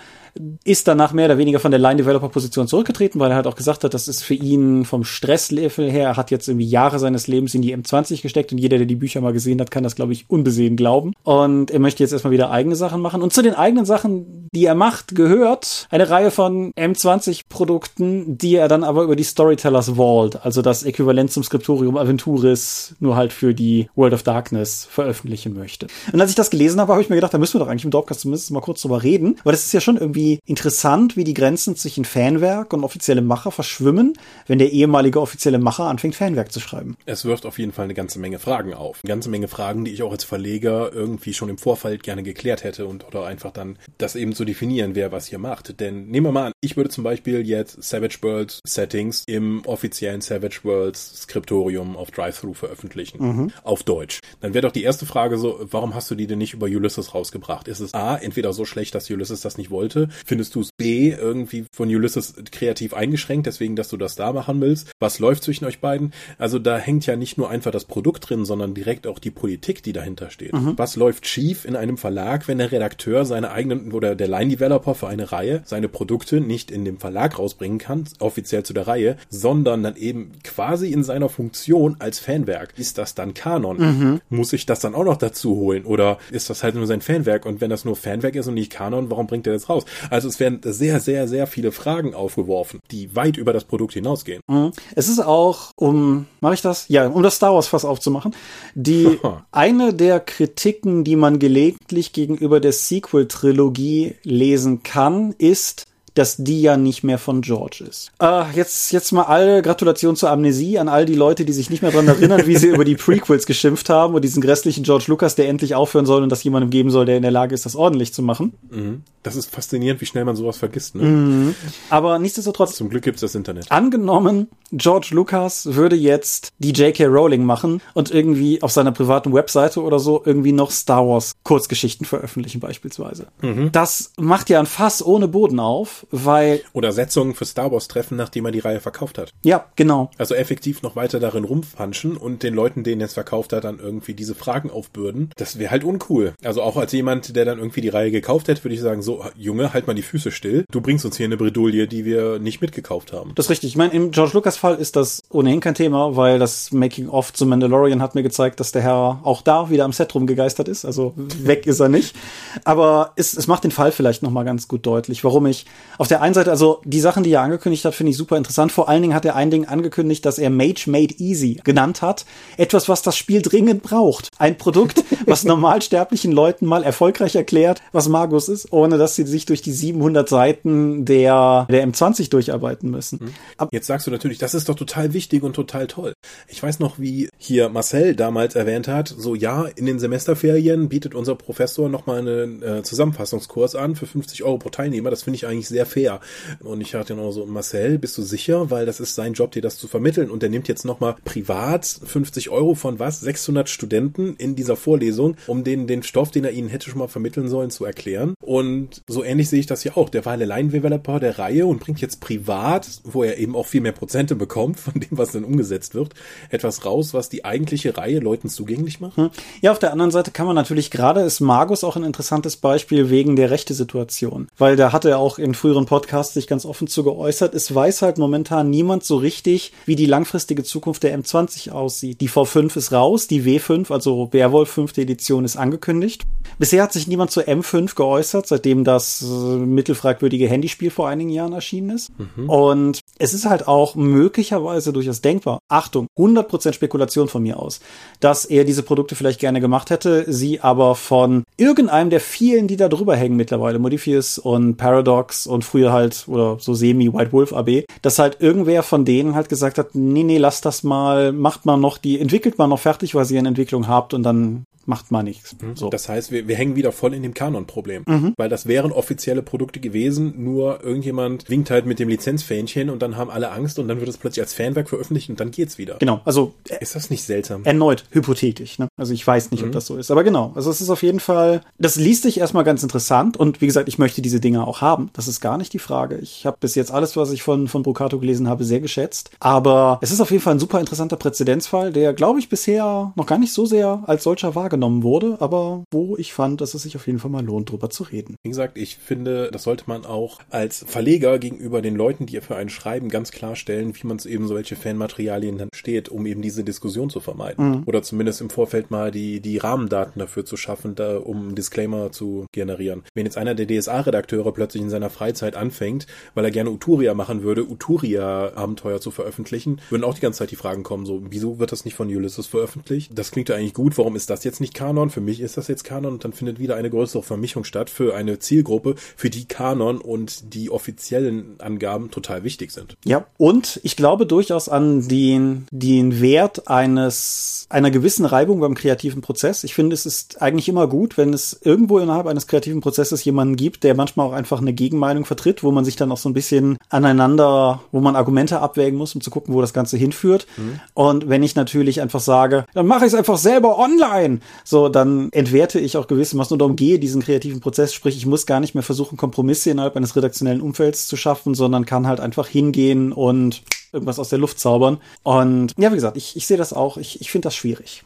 ist danach mehr oder weniger von der Line-Developer-Position zurückgetreten, weil er halt auch gesagt hat, das ist für ihn vom Stresslevel her, er hat jetzt irgendwie Jahre seines Lebens in die M20 gesteckt und jeder, der die Bücher mal gesehen hat, kann das, glaube ich, unbesehen glauben. Und er möchte jetzt erstmal wieder eigene Sachen machen. Und zu den eigenen Sachen, die er macht, gehört eine Reihe von M20-Produkten, die er dann aber über die Storytellers Vault, also das Äquivalent zum Skriptorium Aventuris, es nur halt für die World of Darkness veröffentlichen möchte. Und als ich das gelesen habe, habe ich mir gedacht, da müssen wir doch eigentlich im Dorfcast zumindest mal kurz drüber reden, weil das ist ja schon irgendwie interessant, wie die Grenzen zwischen Fanwerk und offizielle Macher verschwimmen, wenn der ehemalige offizielle Macher anfängt, Fanwerk zu schreiben. Es wirft auf jeden Fall eine ganze Menge Fragen auf. Eine ganze Menge Fragen, die ich auch als Verleger irgendwie schon im Vorfeld gerne geklärt hätte und oder einfach dann das eben zu definieren, wer was hier macht. Denn nehmen wir mal an, ich würde zum Beispiel jetzt Savage Worlds Settings im offiziellen Savage Worlds Skriptorium auf Drive-Thru veröffentlichen. Mhm. Auf Deutsch. Dann wäre doch die erste Frage so, warum hast du die denn nicht über Ulysses rausgebracht? Ist es A, entweder so schlecht, dass Ulysses das nicht wollte? Findest du es B, irgendwie von Ulysses kreativ eingeschränkt, deswegen, dass du das da machen willst? Was läuft zwischen euch beiden? Also da hängt ja nicht nur einfach das Produkt drin, sondern direkt auch die Politik, die dahinter steht. Mhm. Was läuft schief in einem Verlag, wenn der Redakteur seine eigenen oder der Line-Developer für eine Reihe seine Produkte nicht in dem Verlag rausbringen kann, offiziell zu der Reihe, sondern dann eben quasi in seiner Funktion als Fanwerk. Ist das dann Kanon? Mhm. Muss ich das dann auch noch dazu holen? Oder ist das halt nur sein Fanwerk? Und wenn das nur Fanwerk ist und nicht Kanon, warum bringt er das raus? Also es werden sehr, sehr, sehr viele Fragen aufgeworfen, die weit über das Produkt hinausgehen. Mhm. Es ist auch, um, mache ich das? Ja, um das Star Wars Fass aufzumachen, die eine der Kritiken, die man gelegentlich gegenüber der Sequel-Trilogie lesen kann, ist, dass die ja nicht mehr von George ist. Äh, jetzt, jetzt mal alle Gratulation zur Amnesie an all die Leute, die sich nicht mehr daran erinnern, wie sie über die Prequels geschimpft haben und diesen grässlichen George Lucas, der endlich aufhören soll und das jemandem geben soll, der in der Lage ist, das ordentlich zu machen. Mhm. Das ist faszinierend, wie schnell man sowas vergisst. Ne? Mhm. Aber nichtsdestotrotz. Zum Glück gibt's das Internet. Angenommen, George Lucas würde jetzt die J.K. Rowling machen und irgendwie auf seiner privaten Webseite oder so irgendwie noch Star Wars Kurzgeschichten veröffentlichen beispielsweise. Mhm. Das macht ja ein Fass ohne Boden auf, weil... Oder Setzungen für Star Wars treffen, nachdem er die Reihe verkauft hat. Ja, genau. Also effektiv noch weiter darin rumpanschen und den Leuten, denen er es verkauft hat, dann irgendwie diese Fragen aufbürden. Das wäre halt uncool. Also auch als jemand, der dann irgendwie die Reihe gekauft hätte, würde ich sagen, so, Junge, halt mal die Füße still. Du bringst uns hier eine Bredouille, die wir nicht mitgekauft haben. Das ist richtig. Ich meine, im George Lucas Fall ist das ohnehin kein Thema, weil das Making-of zu Mandalorian hat mir gezeigt, dass der Herr auch da wieder am Set rumgegeistert ist. Also weg ist er nicht. Aber es, es macht den Fall vielleicht nochmal ganz gut deutlich, warum ich auf der einen Seite, also die Sachen, die er angekündigt hat, finde ich super interessant. Vor allen Dingen hat er ein Ding angekündigt, dass er Mage Made Easy genannt hat. Etwas, was das Spiel dringend braucht. Ein Produkt, was normalsterblichen Leuten mal erfolgreich erklärt, was Magus ist, ohne dass sie sich durch die 700 Seiten der, der M20 durcharbeiten müssen. Mhm. Jetzt sagst du natürlich, das ist doch total wichtig und total toll. Ich weiß noch, wie hier Marcel damals erwähnt hat, so ja, in den Semesterferien bietet unser Professor nochmal einen äh, Zusammenfassungskurs an für 50 Euro pro Teilnehmer. Das finde ich eigentlich sehr fair. Und ich hatte noch so, Marcel, bist du sicher? Weil das ist sein Job, dir das zu vermitteln. Und der nimmt jetzt nochmal privat 50 Euro von was? 600 Studenten in dieser Vorlesung, um denen den Stoff, den er ihnen hätte schon mal vermitteln sollen, zu erklären. Und so ähnlich sehe ich das ja auch. Der war Line-Developer der Reihe und bringt jetzt privat, wo er eben auch viel mehr Prozente bekommt von dem, was dann umgesetzt wird, etwas raus, was die eigentliche Reihe Leuten zugänglich macht. Hm. Ja, auf der anderen Seite kann man natürlich gerade ist Magus auch ein interessantes Beispiel wegen der rechte Situation, weil da hat er auch in früheren Podcasts sich ganz offen zu geäußert. Es weiß halt momentan niemand so richtig, wie die langfristige Zukunft der M20 aussieht. Die V5 ist raus, die W5, also Werwolf 5. Edition ist angekündigt. Bisher hat sich niemand zur M5 geäußert, seitdem das äh, mittelfragwürdige Handyspiel vor einigen Jahren erschienen ist. Mhm. Und es ist halt auch möglicherweise durchaus denkbar, Achtung, 100% Spekulation von mir aus, dass er diese Produkte vielleicht gerne gemacht hätte, sie aber von irgendeinem der vielen, die da drüber hängen mittlerweile, Modifius und Paradox und früher halt, oder so semi White Wolf AB, dass halt irgendwer von denen halt gesagt hat, nee, nee, lasst das mal, macht mal noch die, entwickelt mal noch fertig, was ihr in Entwicklung habt und dann macht man nichts. Mhm. So. Das heißt, wir, wir hängen wieder voll in dem Kanon-Problem. Mhm. Weil das wären offizielle Produkte gewesen, nur irgendjemand winkt halt mit dem Lizenzfähnchen und dann haben alle Angst und dann wird es plötzlich als Fanwerk veröffentlicht und dann geht's wieder. Genau, also ist das nicht seltsam? Erneut hypothetisch, ne? Also ich weiß nicht, mhm. ob das so ist. Aber genau, also es ist auf jeden Fall, das liest sich erstmal ganz interessant und wie gesagt, ich möchte diese Dinge auch haben. Das ist gar nicht die Frage. Ich habe bis jetzt alles, was ich von, von Brocato gelesen habe, sehr geschätzt. Aber es ist auf jeden Fall ein super interessanter Präzedenzfall, der, glaube ich, bisher noch gar nicht so sehr als solcher wahrgenommen wahrgenommen wurde, aber wo ich fand, dass es sich auf jeden Fall mal lohnt, drüber zu reden. Wie gesagt, ich finde, das sollte man auch als Verleger gegenüber den Leuten, die für einen schreiben, ganz klarstellen, wie man es eben solche Fanmaterialien dann steht, um eben diese Diskussion zu vermeiden. Mhm. Oder zumindest im Vorfeld mal die, die Rahmendaten dafür zu schaffen, da, um einen Disclaimer zu generieren. Wenn jetzt einer der DSA-Redakteure plötzlich in seiner Freizeit anfängt, weil er gerne Uturia machen würde, Uturia-Abenteuer zu veröffentlichen, würden auch die ganze Zeit die Fragen kommen, so, wieso wird das nicht von Ulysses veröffentlicht? Das klingt ja eigentlich gut, warum ist das jetzt nicht Kanon? Für mich ist das jetzt Kanon und dann findet wieder eine größere Vermischung statt für eine Zielgruppe, für die Kanon und die offiziellen Angaben total wichtig sind. Ja, und ich glaube durchaus an den, den Wert eines, einer gewissen Reibung beim kreativen Prozess. Ich finde, es ist eigentlich immer gut, wenn es irgendwo innerhalb eines kreativen Prozesses jemanden gibt, der manchmal auch einfach eine Gegenmeinung vertritt, wo man sich dann auch so ein bisschen aneinander, wo man Argumente abwägen muss, um zu gucken, wo das Ganze hinführt. Mhm. Und wenn ich natürlich einfach sage, dann mache ich es einfach selber online, so, dann entwerte ich auch gewissermaßen oder umgehe diesen kreativen Prozess, sprich, ich muss gar nicht mehr versuchen, Kompromisse innerhalb eines redaktionellen Umfelds zu schaffen, sondern kann halt einfach hingehen und irgendwas aus der Luft zaubern. Und ja, wie gesagt, ich, ich sehe das auch, ich, ich finde das schwierig.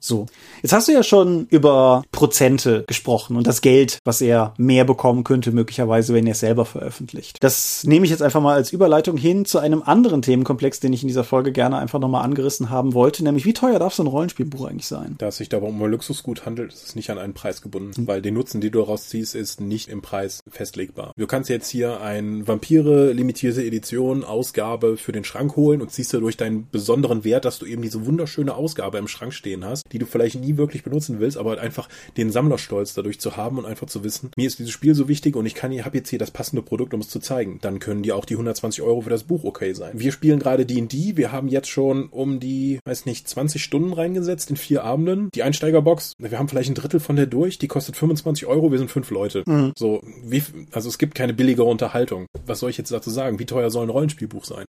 So. Jetzt hast du ja schon über Prozente gesprochen und das Geld, was er mehr bekommen könnte, möglicherweise, wenn er es selber veröffentlicht. Das nehme ich jetzt einfach mal als Überleitung hin zu einem anderen Themenkomplex, den ich in dieser Folge gerne einfach nochmal angerissen haben wollte, nämlich wie teuer darf so ein Rollenspielbuch eigentlich sein? Da es sich dabei um ein Luxusgut handelt, ist es nicht an einen Preis gebunden, mhm. weil der Nutzen, den du daraus ziehst, ist nicht im Preis festlegbar. Du kannst jetzt hier ein Vampire limitierte Edition Ausgabe für den Schrank holen und ziehst dadurch deinen besonderen Wert, dass du eben diese wunderschöne Ausgabe im Schrank stehen hast, die du vielleicht nie wirklich benutzen willst, aber halt einfach den Sammlerstolz dadurch zu haben und einfach zu wissen, mir ist dieses Spiel so wichtig und ich kann, habe jetzt hier das passende Produkt, um es zu zeigen. Dann können die auch die 120 Euro für das Buch okay sein. Wir spielen gerade D&D, wir haben jetzt schon um die, weiß nicht, 20 Stunden reingesetzt in vier Abenden. Die Einsteigerbox, wir haben vielleicht ein Drittel von der durch, die kostet 25 Euro, wir sind fünf Leute. Mhm. So, wie, also es gibt keine billigere Unterhaltung. Was soll ich jetzt dazu sagen? Wie teuer soll ein Rollenspielbuch sein?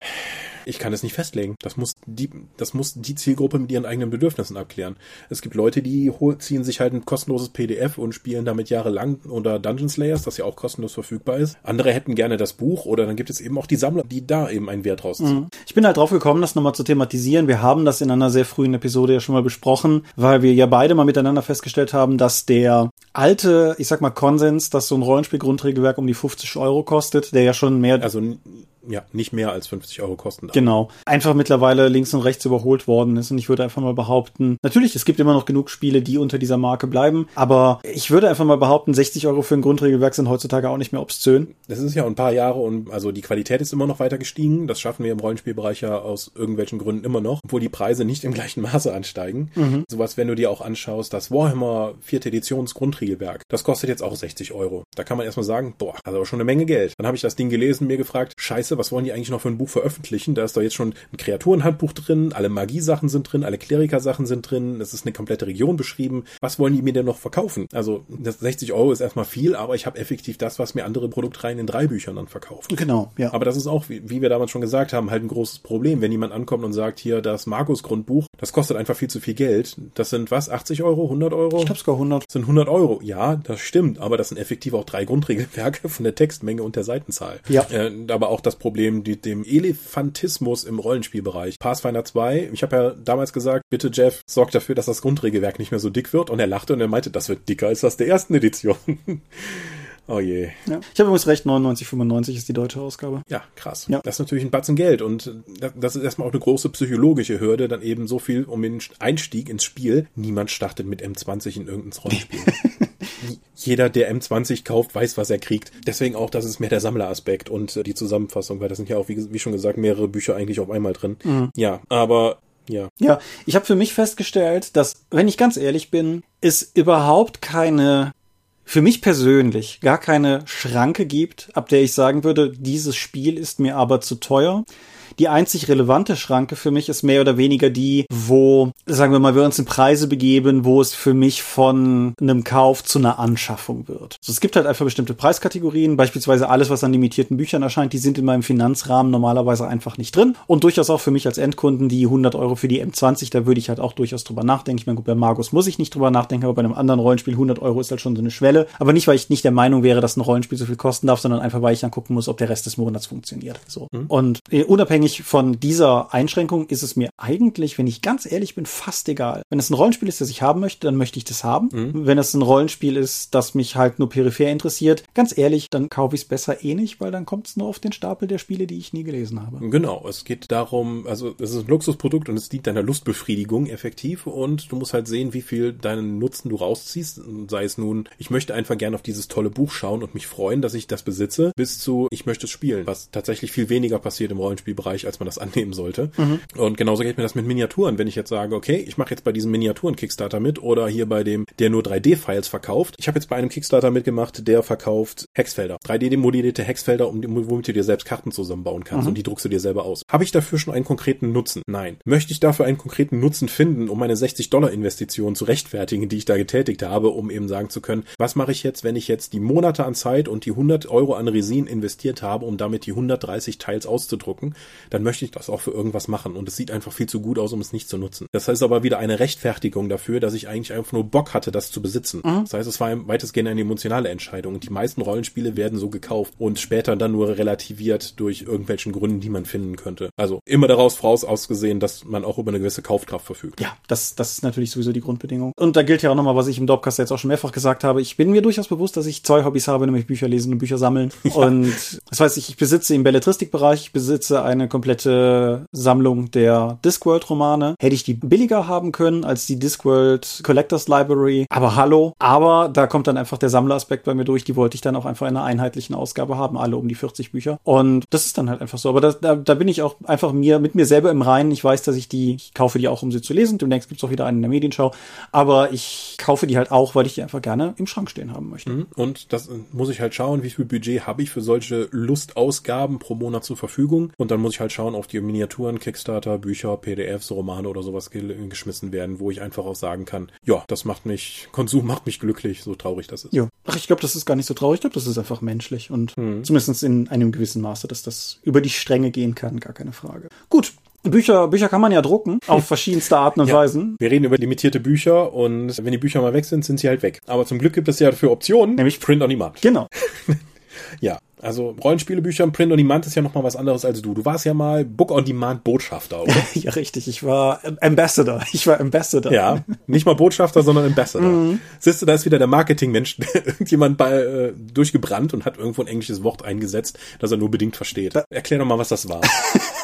Ich kann es nicht festlegen. Das muss die, das muss die Zielgruppe mit ihren eigenen Bedürfnissen abklären. Es gibt Leute, die ziehen sich halt ein kostenloses PDF und spielen damit jahrelang unter Dungeon Slayers, das ja auch kostenlos verfügbar ist. Andere hätten gerne das Buch oder dann gibt es eben auch die Sammler, die da eben einen Wert rausziehen. Mhm. Ich bin halt drauf gekommen, das nochmal zu thematisieren. Wir haben das in einer sehr frühen Episode ja schon mal besprochen, weil wir ja beide mal miteinander festgestellt haben, dass der alte, ich sag mal Konsens, dass so ein Rollenspiel-Grundregelwerk um die 50 Euro kostet, der ja schon mehr... Also ja, nicht mehr als 50 Euro kosten. Genau. Einfach mittlerweile links und rechts überholt worden ist. Und ich würde einfach mal behaupten, natürlich, es gibt immer noch genug Spiele, die unter dieser Marke bleiben. Aber ich würde einfach mal behaupten, 60 Euro für ein Grundregelwerk sind heutzutage auch nicht mehr obszön. Das ist ja ein paar Jahre und also die Qualität ist immer noch weiter gestiegen. Das schaffen wir im Rollenspielbereich ja aus irgendwelchen Gründen immer noch, obwohl die Preise nicht im gleichen Maße ansteigen. Mhm. Sowas, wenn du dir auch anschaust, das Warhammer 4. Editions Grundregelwerk, das kostet jetzt auch 60 Euro. Da kann man erstmal sagen, boah, aber schon eine Menge Geld. Dann habe ich das Ding gelesen, mir gefragt, scheiße, was wollen die eigentlich noch für ein Buch veröffentlichen? Da ist doch jetzt schon ein Kreaturenhandbuch drin, alle Magiesachen sind drin, alle Klerikersachen sind drin, es ist eine komplette Region beschrieben. Was wollen die mir denn noch verkaufen? Also das 60 Euro ist erstmal viel, aber ich habe effektiv das, was mir andere Produktreihen in drei Büchern dann verkaufen. Genau, ja. Aber das ist auch, wie, wie wir damals schon gesagt haben, halt ein großes Problem. Wenn jemand ankommt und sagt, hier das Markus Grundbuch, das kostet einfach viel zu viel Geld. Das sind was, 80 Euro, 100 Euro? Ich glaube sogar 100. Das sind 100 Euro. Ja, das stimmt, aber das sind effektiv auch drei Grundregelwerke von der Textmenge und der Seitenzahl. Ja. Äh, aber auch das Problem, die, dem Elefantismus im Rollenspielbereich. Pathfinder 2, ich habe ja damals gesagt, bitte Jeff, sorg dafür, dass das Grundregelwerk nicht mehr so dick wird. Und er lachte und er meinte, das wird dicker als das der ersten Edition. Oh je. Ja. Ich habe übrigens recht, 99,95 ist die deutsche Ausgabe. Ja, krass. Ja. Das ist natürlich ein Batzen Geld und das ist erstmal auch eine große psychologische Hürde, dann eben so viel um den Einstieg ins Spiel. Niemand startet mit M20 in irgendein Rollenspiel. Jeder, der M20 kauft, weiß, was er kriegt. Deswegen auch, das ist mehr der Sammleraspekt und die Zusammenfassung, weil das sind ja auch, wie, wie schon gesagt, mehrere Bücher eigentlich auf einmal drin. Mhm. Ja, aber ja. Ja, ich habe für mich festgestellt, dass, wenn ich ganz ehrlich bin, es überhaupt keine für mich persönlich gar keine Schranke gibt, ab der ich sagen würde, dieses Spiel ist mir aber zu teuer. Die einzig relevante Schranke für mich ist mehr oder weniger die, wo, sagen wir mal, wir uns in Preise begeben, wo es für mich von einem Kauf zu einer Anschaffung wird. Also es gibt halt einfach bestimmte Preiskategorien, beispielsweise alles, was an limitierten Büchern erscheint, die sind in meinem Finanzrahmen normalerweise einfach nicht drin. Und durchaus auch für mich als Endkunden die 100 Euro für die M20, da würde ich halt auch durchaus drüber nachdenken. Ich meine, gut, bei Magus muss ich nicht drüber nachdenken, aber bei einem anderen Rollenspiel 100 Euro ist halt schon so eine Schwelle. Aber nicht, weil ich nicht der Meinung wäre, dass ein Rollenspiel so viel kosten darf, sondern einfach, weil ich dann gucken muss, ob der Rest des Monats funktioniert. So. Mhm. Und äh, unabhängig unabhängig von dieser Einschränkung ist es mir eigentlich, wenn ich ganz ehrlich bin, fast egal. Wenn es ein Rollenspiel ist, das ich haben möchte, dann möchte ich das haben. Mhm. Wenn es ein Rollenspiel ist, das mich halt nur peripher interessiert, ganz ehrlich, dann kaufe ich es besser eh nicht, weil dann kommt es nur auf den Stapel der Spiele, die ich nie gelesen habe. Genau, es geht darum, also es ist ein Luxusprodukt und es dient deiner Lustbefriedigung effektiv und du musst halt sehen, wie viel deinen Nutzen du rausziehst. Sei es nun, ich möchte einfach gerne auf dieses tolle Buch schauen und mich freuen, dass ich das besitze, bis zu, ich möchte es spielen, was tatsächlich viel weniger passiert im Rollenspielbereich, als man das annehmen sollte. Mhm. Und genauso geht mir das mit Miniaturen. Wenn ich jetzt sage, okay, ich mache jetzt bei diesem Miniaturen-Kickstarter mit oder hier bei dem, der nur 3D-Files verkauft. Ich habe jetzt bei einem Kickstarter mitgemacht, der verkauft Hexfelder. 3D-modellierte Hexfelder, um, womit du dir selbst Karten zusammenbauen kannst mhm. und die druckst du dir selber aus. Habe ich dafür schon einen konkreten Nutzen? Nein. Möchte ich dafür einen konkreten Nutzen finden, um meine 60-Dollar-Investition zu rechtfertigen, die ich da getätigt habe, um eben sagen zu können, was mache ich jetzt, wenn ich jetzt die Monate an Zeit und die 100 Euro an Resin investiert habe, um damit die 130 Teils auszudrucken, dann möchte ich das auch für irgendwas machen und es sieht einfach viel zu gut aus, um es nicht zu nutzen. Das heißt aber wieder eine Rechtfertigung dafür, dass ich eigentlich einfach nur Bock hatte, das zu besitzen. Mhm. Das heißt, es war weitestgehend eine emotionale Entscheidung und die meisten Rollenspiele werden so gekauft und später dann nur relativiert durch irgendwelchen Gründen, die man finden könnte. Also immer daraus voraus ausgesehen, dass man auch über eine gewisse Kaufkraft verfügt. Ja, das, das ist natürlich sowieso die Grundbedingung. Und da gilt ja auch nochmal, was ich im Dopcast jetzt auch schon mehrfach gesagt habe. Ich bin mir durchaus bewusst, dass ich zwei Hobbys habe, nämlich Bücher lesen und Bücher sammeln. Ja. Und das heißt, ich besitze im Belletristikbereich, ich besitze eine komplette Sammlung der Discworld-Romane. Hätte ich die billiger haben können als die Discworld Collectors Library. Aber hallo. Aber da kommt dann einfach der Sammleraspekt bei mir durch. Die wollte ich dann auch einfach in einer einheitlichen Ausgabe haben, alle um die 40 Bücher. Und das ist dann halt einfach so. Aber das, da, da bin ich auch einfach mir mit mir selber im Reinen. Ich weiß, dass ich die, ich kaufe die auch, um sie zu lesen. Demnächst gibt's auch wieder einen in der Medienschau. Aber ich kaufe die halt auch, weil ich die einfach gerne im Schrank stehen haben möchte. Mhm. Und das muss ich halt schauen, wie viel Budget habe ich für solche Lustausgaben pro Monat zur Verfügung. Und dann muss ich halt schauen, auf die Miniaturen, Kickstarter, Bücher, PDFs, Romane oder sowas geschmissen werden, wo ich einfach auch sagen kann, ja, das macht mich, Konsum macht mich glücklich, so traurig das ist. Ja. Ach, ich glaube, das ist gar nicht so traurig. Ich glaube, das ist einfach menschlich und mhm. zumindest in einem gewissen Maße, dass das über die Stränge gehen kann, gar keine Frage. Gut, Bücher, Bücher kann man ja drucken, auf verschiedenste Arten und ja, Weisen. Wir reden über limitierte Bücher und wenn die Bücher mal weg sind, sind sie halt weg. Aber zum Glück gibt es ja dafür Optionen, nämlich Print on Demand. Genau. ja, also Rollenspielebücher, Print on Demand ist ja noch mal was anderes als du. Du warst ja mal Book on Demand Botschafter, oder? ja, richtig. Ich war Ambassador. Ich war Ambassador. Ja, nicht mal Botschafter, sondern Ambassador. Mhm. Siehst du, da ist wieder der Marketingmensch, irgendjemand bei, äh, durchgebrannt und hat irgendwo ein englisches Wort eingesetzt, das er nur bedingt versteht. Da Erklär doch mal, was das war.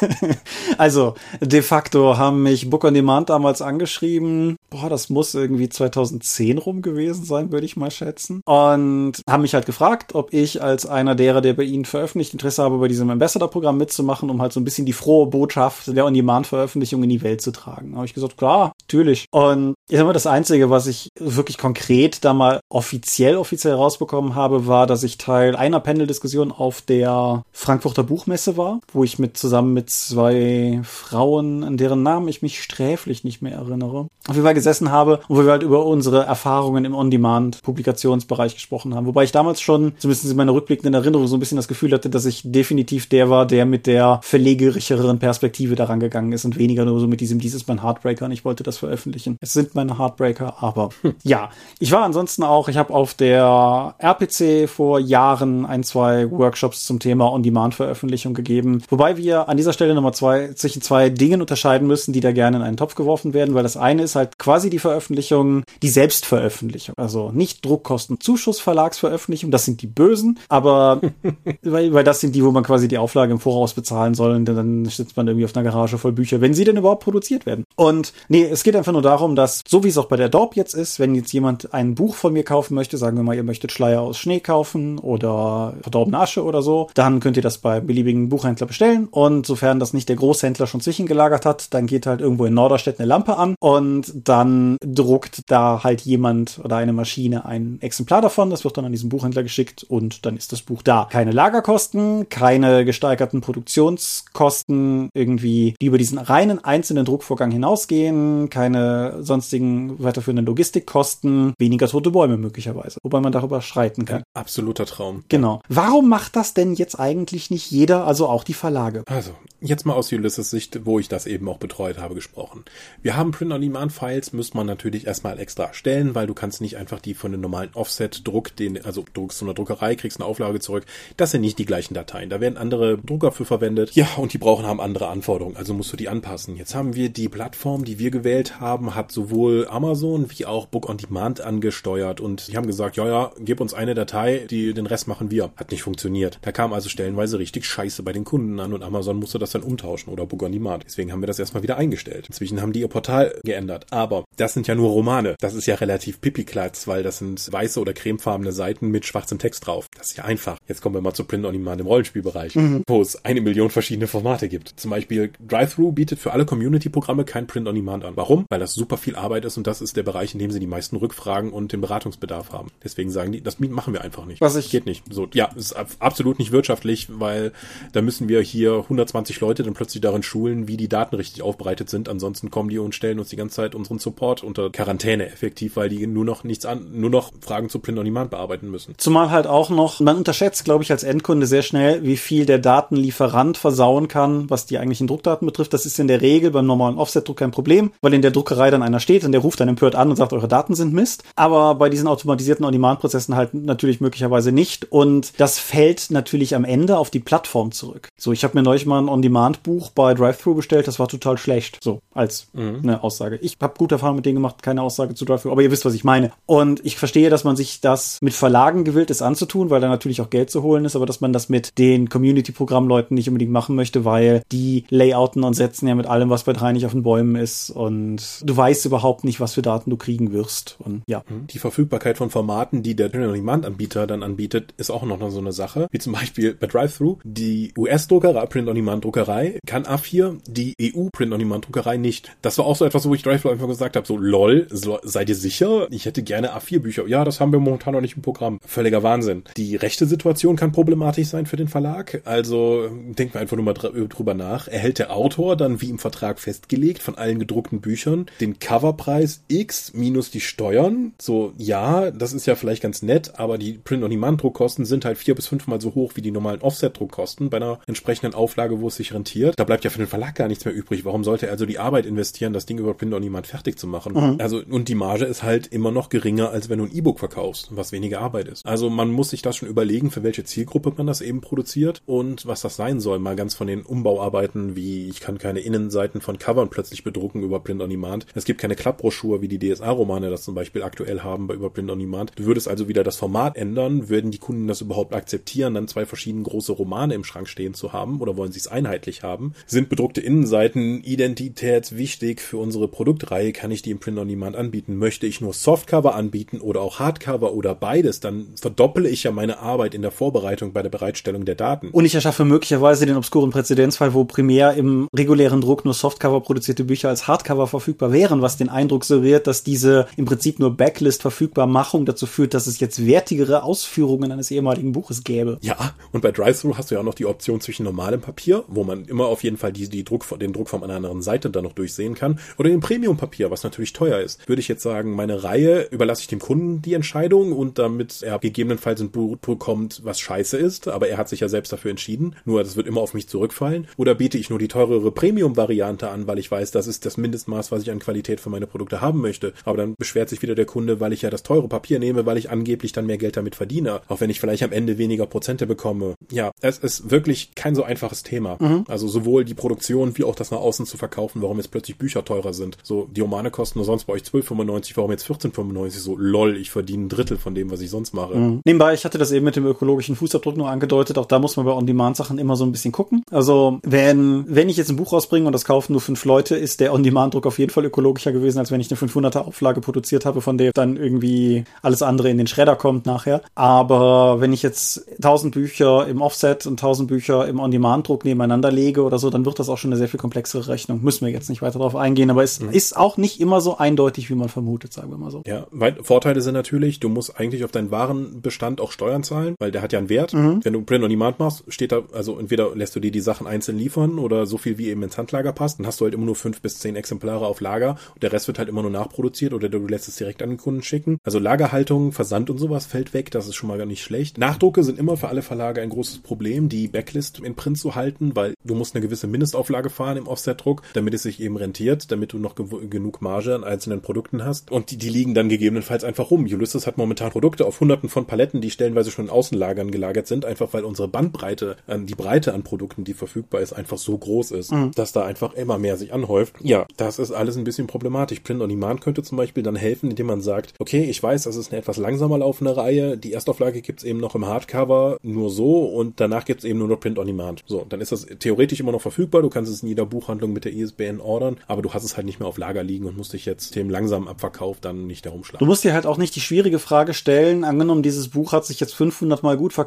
also, de facto haben mich Book on Demand damals angeschrieben. Boah, das muss irgendwie 2010 rum gewesen sein, würde ich mal schätzen. Und haben mich halt gefragt, ob ich als einer derer, der bei ihnen veröffentlicht, Interesse habe, bei diesem Ambassador-Programm mitzumachen, um halt so ein bisschen die frohe Botschaft der On-Demand-Veröffentlichung in die Welt zu tragen. Da habe ich gesagt, klar, natürlich. Und ich sag mal, das Einzige, was ich wirklich konkret da mal offiziell, offiziell rausbekommen habe, war, dass ich Teil einer Panel-Diskussion auf der Frankfurter Buchmesse war, wo ich mit zusammen mit zwei Frauen, an deren Namen ich mich sträflich nicht mehr erinnere, auf jeden Fall gesessen habe und wo wir halt über unsere Erfahrungen im On-Demand-Publikationsbereich gesprochen haben. Wobei ich damals schon, zumindest in meiner rückblickenden Erinnerung, so ein bisschen das Gefühl hatte, dass ich definitiv der war, der mit der verlegerischeren Perspektive daran gegangen ist und weniger nur so mit diesem, dieses mein Heartbreaker und ich wollte das veröffentlichen. Es sind meine Heartbreaker, aber hm. ja. Ich war ansonsten auch, ich habe auf der RPC vor Jahren ein, zwei Workshops zum Thema On-Demand-Veröffentlichung gegeben, wobei wir an dieser Stelle nochmal zwei, zwischen zwei Dingen unterscheiden müssen, die da gerne in einen Topf geworfen werden, weil das eine ist halt quasi die Veröffentlichung, die Selbstveröffentlichung, also nicht Druckkosten-Zuschuss Verlagsveröffentlichung, das sind die Bösen, aber weil, weil das sind die, wo man quasi die Auflage im Voraus bezahlen soll und dann sitzt man irgendwie auf einer Garage voll Bücher, wenn sie denn überhaupt produziert werden. Und nee, es geht einfach nur darum, dass, so wie es auch bei der Dorp jetzt ist, wenn jetzt jemand ein Buch von mir kaufen möchte, sagen wir mal, ihr möchtet Schleier aus Schnee kaufen oder verdorbene Asche oder so, dann könnt ihr das bei beliebigen Buchhändler bestellen und sofern das nicht der Großhändler schon zwischengelagert hat, dann geht halt irgendwo in Norderstedt eine Lampe an und dann druckt da halt jemand oder eine Maschine ein Exemplar davon, das wird dann an diesen Buchhändler geschickt und dann ist das Buch da. Keine Lagerkosten, keine gesteigerten Produktionskosten irgendwie, die über diesen reinen einzelnen Druckvorgang hinausgehen, keine sonstigen weiterführenden Logistikkosten, weniger tote Bäume möglicherweise, wobei man darüber schreiten kann. Ein absoluter Traum. Genau. Warum macht das denn jetzt eigentlich nicht jeder, also auch die Verlage? Also, jetzt mal aus Ulysses Sicht, wo ich das eben auch betreut habe, gesprochen. Wir haben Print-on-Demand-Files Files muss man natürlich erstmal extra erstellen, weil du kannst nicht einfach die von einem normalen Offset-Druck, den, also druckst du eine Druckerei, kriegst eine Auflage zurück. Das sind nicht die gleichen Dateien. Da werden andere Drucker für verwendet. Ja, und die brauchen haben andere Anforderungen, also musst du die anpassen. Jetzt haben wir die Plattform, die wir gewählt haben, hat sowohl Amazon wie auch Book on Demand angesteuert und die haben gesagt, ja, ja, gib uns eine Datei, die den Rest machen wir. Hat nicht funktioniert. Da kam also stellenweise richtig Scheiße bei den Kunden an und Amazon musste das dann umtauschen oder Book on Demand. Deswegen haben wir das erstmal wieder eingestellt. Inzwischen haben die ihr Portal geändert. Aber das sind ja nur Romane. Das ist ja relativ pipiklatz, weil das sind weiße oder cremefarbene Seiten mit schwarzem Text drauf. Das ist ja einfach. Jetzt kommen wir mal zu Print on Demand im Rollenspielbereich, mhm. wo es eine Million verschiedene Formate gibt. Zum Beispiel Drive-Thru bietet für alle Community-Programme kein Print on Demand an. Warum? Weil das super viel Arbeit ist und das ist der Bereich, in dem sie die meisten Rückfragen und den Beratungsbedarf haben. Deswegen sagen die, das machen wir einfach nicht. Was ich geht nicht. So, ja, ist absolut nicht wirtschaftlich, weil da müssen wir hier 120 Leute dann plötzlich darin schulen, wie die Daten richtig aufbereitet sind. Ansonsten kommen die und stellen uns die ganze Zeit unseren Support unter Quarantäne effektiv, weil die nur noch nichts an, nur noch Fragen zu Print on Demand bearbeiten müssen. Zumal halt auch noch, man unterschätzt, glaube ich, als Endkunde sehr schnell, wie viel der Datenlieferant versauen kann, was die eigentlichen Druckdaten betrifft. Das ist in der Regel beim normalen Offset-Druck kein Problem, weil in der Druckerei dann einer steht und der ruft dann empört an und sagt, eure Daten sind Mist. Aber bei diesen automatisierten On-Demand-Prozessen halt natürlich möglicherweise nicht. Und das fällt natürlich am Ende auf die Plattform zurück. So, ich habe mir neulich mal ein On-Demand-Buch bei DriveThru bestellt, das war total schlecht. So, als mhm. eine Aussage. Ich habe gute Erfahrungen mit denen gemacht, keine Aussage zu DriveThru, aber ihr wisst, was ich meine. Und ich verstehe, dass man sich das mit Verlagen gewillt ist anzutun, weil da natürlich auch Geld zu holen ist, aber dass man das mit den Community-Programmleuten nicht unbedingt machen möchte, weil die Layouten und setzen ja mit allem, was bei drei nicht auf den Bäumen ist und du weißt überhaupt nicht, was für Daten du kriegen wirst. Und ja. Mhm. Die Verfügbarkeit von Formaten, die der Print-on-Demand-Anbieter dann anbietet, ist auch noch so eine Sache. Wie zum Beispiel bei DriveThru. Die US-Druckerei, Print-on-Demand-Druckerei kann A4, die EU-Print-on-Demand-Druckerei nicht. Das war auch so etwas, wo ich DriveThru einfach gesagt habe, so lol, so, seid ihr sicher? Ich hätte gerne A4-Bücher. Ja, das haben wir momentan noch nicht im Programm. Völliger Wahnsinn. Die rechte Situation kann problematisch sein für den Verlag. Also denken wir einfach nur mal drüber nach. Erhält der Autor dann wie im Vertrag festgelegt von allen gedruckten Büchern den Coverpreis X minus die Steuern? So, ja, das ist ja vielleicht ganz nett, aber die Print-on-Demand-Druckkosten sind halt vier bis fünfmal so hoch wie die normalen Offset-Druckkosten bei einer entsprechenden Auflage, wo es sich rentiert. Da bleibt ja für den Verlag gar nichts mehr übrig. Warum sollte er also die Arbeit investieren, das Ding über Print-on-Demand fertig zu machen? Mhm. Also, und die Marge ist halt immer noch geringer, als wenn du ein E-Book verkaufst, was weniger Arbeit ist. Also man muss sich das schon überlegen, für welche Zielgruppe man das eben produziert und was das sein soll. Mal ganz von den Umbauarbeiten, wie ich kann keine Innenseiten von Covern plötzlich bedrucken über Print on Demand. Es gibt keine Klappbroschur, wie die DSA-Romane das zum Beispiel aktuell haben bei über Print on Demand. Du würdest also wieder das Format ändern. Würden die Kunden das überhaupt akzeptieren, dann zwei verschiedene große Romane im Schrank stehen zu haben oder wollen sie es einheitlich haben? Sind bedruckte Innenseiten identitätswichtig für unsere Produktreihe? Kann ich die im Print on Demand anbieten? Möchte ich nur Softcover anbieten oder auch Hardcover oder beides? Dann verdoppele ich ja meine Arbeit in der Vorbereitung bei der Bereitstellung der Daten. Und ich erschaffe möglicherweise den obskuren Präzedenzfall, wo primär im regulären Druck nur Softcover produzierte Bücher als Hardcover verfügbar wären, was den Eindruck suggeriert, dass diese im Prinzip nur Backlist verfügbar Machung dazu führt, dass es jetzt wertigere Ausführungen eines ehemaligen Buches gäbe. Ja, und bei Drive-Thru hast du ja auch noch die Option zwischen normalem Papier, wo man immer auf jeden Fall die, die Druck, den Druck von einer anderen Seite dann noch durchsehen kann, oder dem Premium-Papier, was natürlich teuer ist. Würde ich jetzt sagen, meine Reihe überlasse ich dem Kunden die Entscheidung und damit er gegebenenfalls ein Buch bekommt, was scheiße ist, aber er hat sich ja selbst dafür entschieden, nur das wird immer auf mich zurückfallen, oder biete ich nur die teurere Premium-Variante an, weil ich weiß, das ist das Mindestmaß, was ich an Qualität für meine Produkte haben möchte, aber dann beschwert sich wieder der Kunde, weil ich ja das teure Papier nehme, weil ich angeblich dann mehr Geld damit verdiene, auch wenn ich vielleicht am Ende weniger Prozente bekomme. Ja, es ist wirklich kein so einfaches Thema. Mhm. Also sowohl die Produktion wie auch das nach außen zu verkaufen, warum jetzt plötzlich Bücher teurer sind. So, die Romane kosten nur sonst bei euch 12,95, warum jetzt 14,95? So, lol, ich verdiene ein Drittel von dem, was ich sonst mache. Mhm. Nebenbei, ich hatte das eben mit dem ökologischen Fußabdruck nur angedeutet, auch da muss man bei On-Demand-Sachen immer so ein bisschen gucken. Also, wenn, wenn ich jetzt ein Buch rausbringe und das kaufen nur fünf Leute, ist der On-Demand-Druck auf jeden Fall ökologischer gewesen, als wenn ich eine 500er Auflage produziert habe, von der dann irgendwie alles andere in den Schredder kommt nachher. Aber wenn ich jetzt 1000 Bücher im Offset und 1000 Bücher im On-Demand-Druck nebeneinander lege oder so, dann wird das auch schon eine sehr viel komplexere Rechnung. Müssen wir jetzt nicht weiter darauf eingehen, aber es mhm. ist auch nicht immer so eindeutig, wie man vermutet, sagen wir mal so. Ja, Vorteile sind natürlich, du musst eigentlich auf deinen Warenbestand auch Steuern zahlen, weil der hat ja einen Wert. Mhm. Wenn du Print on Demand machst, steht da, also entweder lässt du dir die Sachen einzeln liefern oder so viel wie eben ins Handlager passt, dann hast du halt immer nur fünf bis zehn Exemplare auf Lager und der Rest wird halt immer nur nachproduziert oder du lässt es direkt an den Kunden schicken. Also Lagerhaltung, Versand und sowas fällt weg, das ist schon mal gar nicht schlecht. Nachdrucke sind immer für alle Verlage ein großes Problem, die Backlist in Print zu halten, weil du musst eine gewisse Mindestauflage fahren im Offset-Druck, damit es sich eben rentiert, damit du noch genug Flugmarge an einzelnen Produkten hast und die, die liegen dann gegebenenfalls einfach rum. Ulysses hat momentan Produkte auf hunderten von Paletten, die stellenweise schon in Außenlagern gelagert sind, einfach weil unsere Bandbreite, die Breite an Produkten, die verfügbar ist, einfach so groß ist, mhm. dass da einfach immer mehr sich anhäuft. Ja, das ist alles ein bisschen problematisch. Print on Demand könnte zum Beispiel dann helfen, indem man sagt, okay, ich weiß, das ist eine etwas langsamer laufende Reihe, die Erstauflage gibt's eben noch im Hardcover nur so und danach gibt's eben nur noch Print on Demand. So, dann ist das theoretisch immer noch verfügbar, du kannst es in jeder Buchhandlung mit der ISBN ordern, aber du hast es halt nicht mehr auf Lager liegen und musst dich jetzt dem langsamen Abverkauf dann nicht herumschlagen. Du musst dir halt auch nicht die schwierige Frage stellen, angenommen, dieses Buch hat sich jetzt 500 mal gut verkauft,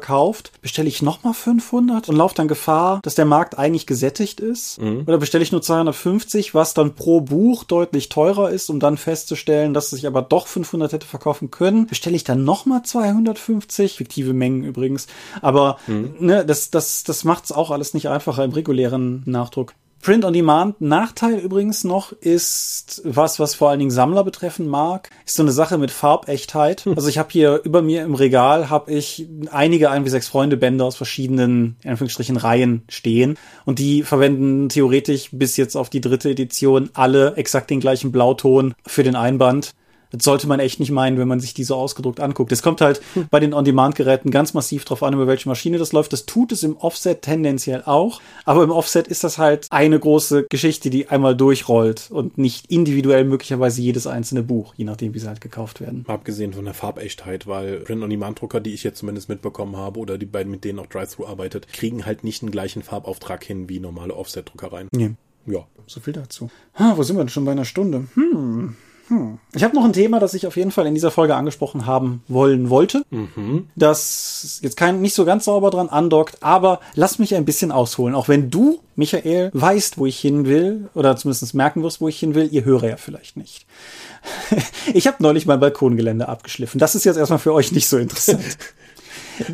bestelle ich nochmal 500 und laufe dann Gefahr, dass der Markt eigentlich gesättigt ist? Mhm. Oder bestelle ich nur 250, was dann pro Buch deutlich teurer ist, um dann festzustellen, dass es sich aber doch 500 hätte verkaufen können? Bestelle ich dann nochmal 250? Fiktive Mengen übrigens. Aber mhm. ne, das, das, das macht es auch alles nicht einfacher im regulären Nachdruck. Print on Demand. Nachteil übrigens noch ist was, was vor allen Dingen Sammler betreffen mag, ist so eine Sache mit Farbechtheit. Hm. Also ich habe hier über mir im Regal habe ich einige ein wie sechs Freunde Bände aus verschiedenen in Anführungsstrichen Reihen stehen und die verwenden theoretisch bis jetzt auf die dritte Edition alle exakt den gleichen Blauton für den Einband. Das sollte man echt nicht meinen, wenn man sich die so ausgedruckt anguckt. Es kommt halt hm. bei den On-Demand-Geräten ganz massiv drauf an, über welche Maschine das läuft. Das tut es im Offset tendenziell auch. Aber im Offset ist das halt eine große Geschichte, die einmal durchrollt und nicht individuell möglicherweise jedes einzelne Buch, je nachdem, wie sie halt gekauft werden. Abgesehen von der Farbechtheit, weil Print-on-Demand-Drucker, die ich jetzt zumindest mitbekommen habe oder die beiden, mit denen auch Drive-Thru arbeitet, kriegen halt nicht den gleichen Farbauftrag hin wie normale Offset-Druckereien. Nee. Ja. So viel dazu. Ha, wo sind wir denn schon bei einer Stunde? Hm. Hm. Ich habe noch ein Thema, das ich auf jeden Fall in dieser Folge angesprochen haben wollen wollte. Mhm. Das jetzt kein nicht so ganz sauber dran andockt, aber lass mich ein bisschen ausholen. Auch wenn du, Michael, weißt, wo ich hin will, oder zumindest merken wirst, wo ich hin will, ihr höre ja vielleicht nicht. ich habe neulich mein Balkongelände abgeschliffen. Das ist jetzt erstmal für euch nicht so interessant.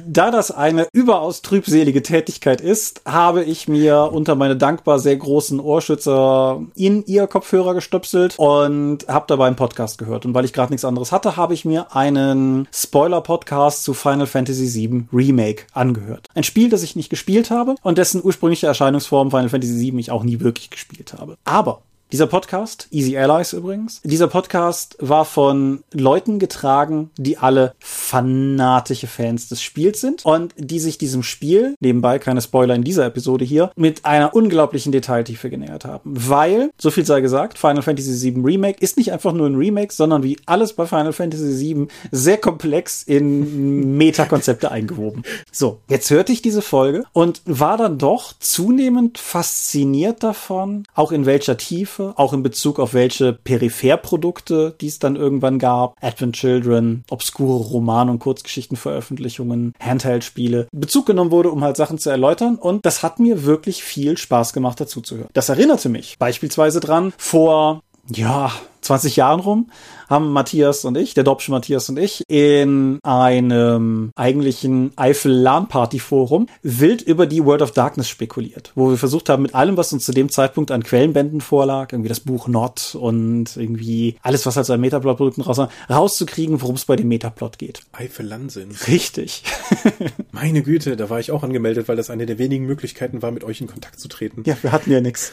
Da das eine überaus trübselige Tätigkeit ist, habe ich mir unter meine dankbar sehr großen Ohrschützer in ihr Kopfhörer gestöpselt und habe dabei einen Podcast gehört. Und weil ich gerade nichts anderes hatte, habe ich mir einen Spoiler-Podcast zu Final Fantasy VII Remake angehört. Ein Spiel, das ich nicht gespielt habe und dessen ursprüngliche Erscheinungsform Final Fantasy VII ich auch nie wirklich gespielt habe. Aber dieser Podcast, Easy Allies übrigens, dieser Podcast war von Leuten getragen, die alle fanatische Fans des Spiels sind und die sich diesem Spiel, nebenbei keine Spoiler in dieser Episode hier, mit einer unglaublichen Detailtiefe genähert haben. Weil, so viel sei gesagt, Final Fantasy VII Remake ist nicht einfach nur ein Remake, sondern wie alles bei Final Fantasy VII sehr komplex in Metakonzepte eingewoben. So, jetzt hörte ich diese Folge und war dann doch zunehmend fasziniert davon, auch in welcher Tiefe Begriffe, auch in Bezug auf welche Peripherprodukte, die es dann irgendwann gab, Advent Children, obskure Roman- und Kurzgeschichtenveröffentlichungen, Handheld-Spiele, Bezug genommen wurde, um halt Sachen zu erläutern und das hat mir wirklich viel Spaß gemacht, dazu zu hören. Das erinnerte mich beispielsweise dran, vor ja, 20 Jahren rum, haben Matthias und ich, der Dobsche Matthias und ich, in einem eigentlichen Eifel-LAN-Party-Forum wild über die World of Darkness spekuliert, wo wir versucht haben, mit allem, was uns zu dem Zeitpunkt an Quellenbänden vorlag, irgendwie das Buch Not und irgendwie alles, was halt so an Metaplot-Produkten raus rauszukriegen, worum es bei dem Metaplot geht. Eifel-Land Richtig. Meine Güte, da war ich auch angemeldet, weil das eine der wenigen Möglichkeiten war, mit euch in Kontakt zu treten. Ja, wir hatten ja nichts.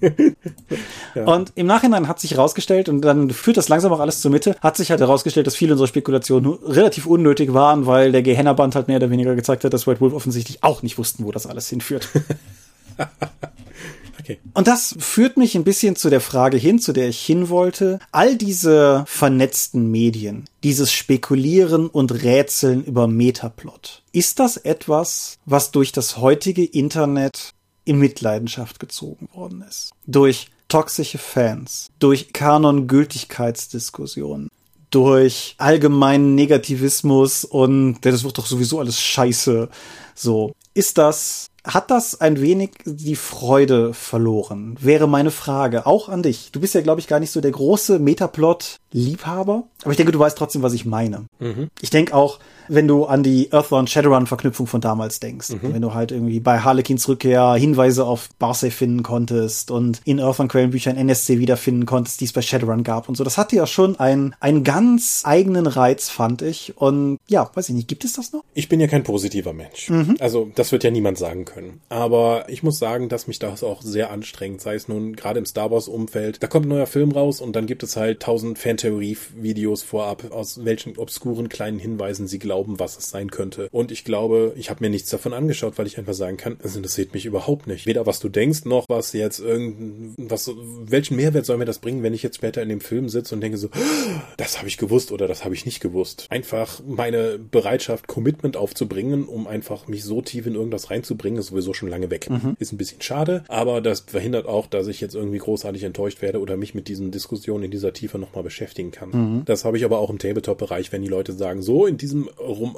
ja. Und im Nachhinein hat sich herausgestellt, und dann führt das langsam auch alles zur Mitte, hat sich halt herausgestellt, dass viele unserer Spekulationen relativ unnötig waren, weil der Gehenna-Band halt mehr oder weniger gezeigt hat, dass White Wolf offensichtlich auch nicht wussten, wo das alles hinführt. Okay. Und das führt mich ein bisschen zu der Frage hin, zu der ich hin wollte. All diese vernetzten Medien, dieses Spekulieren und Rätseln über Metaplot. Ist das etwas, was durch das heutige Internet in Mitleidenschaft gezogen worden ist? Durch toxische Fans, durch Kanon-Gültigkeitsdiskussionen, durch allgemeinen Negativismus und das wird doch sowieso alles scheiße. So. Ist das, hat das ein wenig die Freude verloren? Wäre meine Frage. Auch an dich. Du bist ja, glaube ich, gar nicht so der große Metaplot-Liebhaber. Aber ich denke, du weißt trotzdem, was ich meine. Mhm. Ich denke auch, wenn du an die Earthbound Shadowrun Verknüpfung von damals denkst. Mhm. Wenn du halt irgendwie bei Harlequins Rückkehr Hinweise auf Barsafe finden konntest und in Earthbound Quellenbüchern NSC wiederfinden konntest, die es bei Shadowrun gab und so. Das hatte ja schon einen, einen ganz eigenen Reiz, fand ich. Und ja, weiß ich nicht, gibt es das noch? Ich bin ja kein positiver Mensch. Mhm. Also, das wird ja niemand sagen können können. Aber ich muss sagen, dass mich das auch sehr anstrengt, sei es nun gerade im Star Wars Umfeld. Da kommt ein neuer Film raus und dann gibt es halt tausend Fantheorie-Videos vorab, aus welchen obskuren kleinen Hinweisen sie glauben, was es sein könnte. Und ich glaube, ich habe mir nichts davon angeschaut, weil ich einfach sagen kann, es interessiert mich überhaupt nicht. Weder was du denkst, noch was jetzt irgend, was, welchen Mehrwert soll mir das bringen, wenn ich jetzt später in dem Film sitze und denke so, das habe ich gewusst oder das habe ich nicht gewusst. Einfach meine Bereitschaft, Commitment aufzubringen, um einfach mich so tief in irgendwas reinzubringen, sowieso schon lange weg. Mhm. Ist ein bisschen schade, aber das verhindert auch, dass ich jetzt irgendwie großartig enttäuscht werde oder mich mit diesen Diskussionen in dieser Tiefe nochmal beschäftigen kann. Mhm. Das habe ich aber auch im Tabletop-Bereich, wenn die Leute sagen, so, in diesem,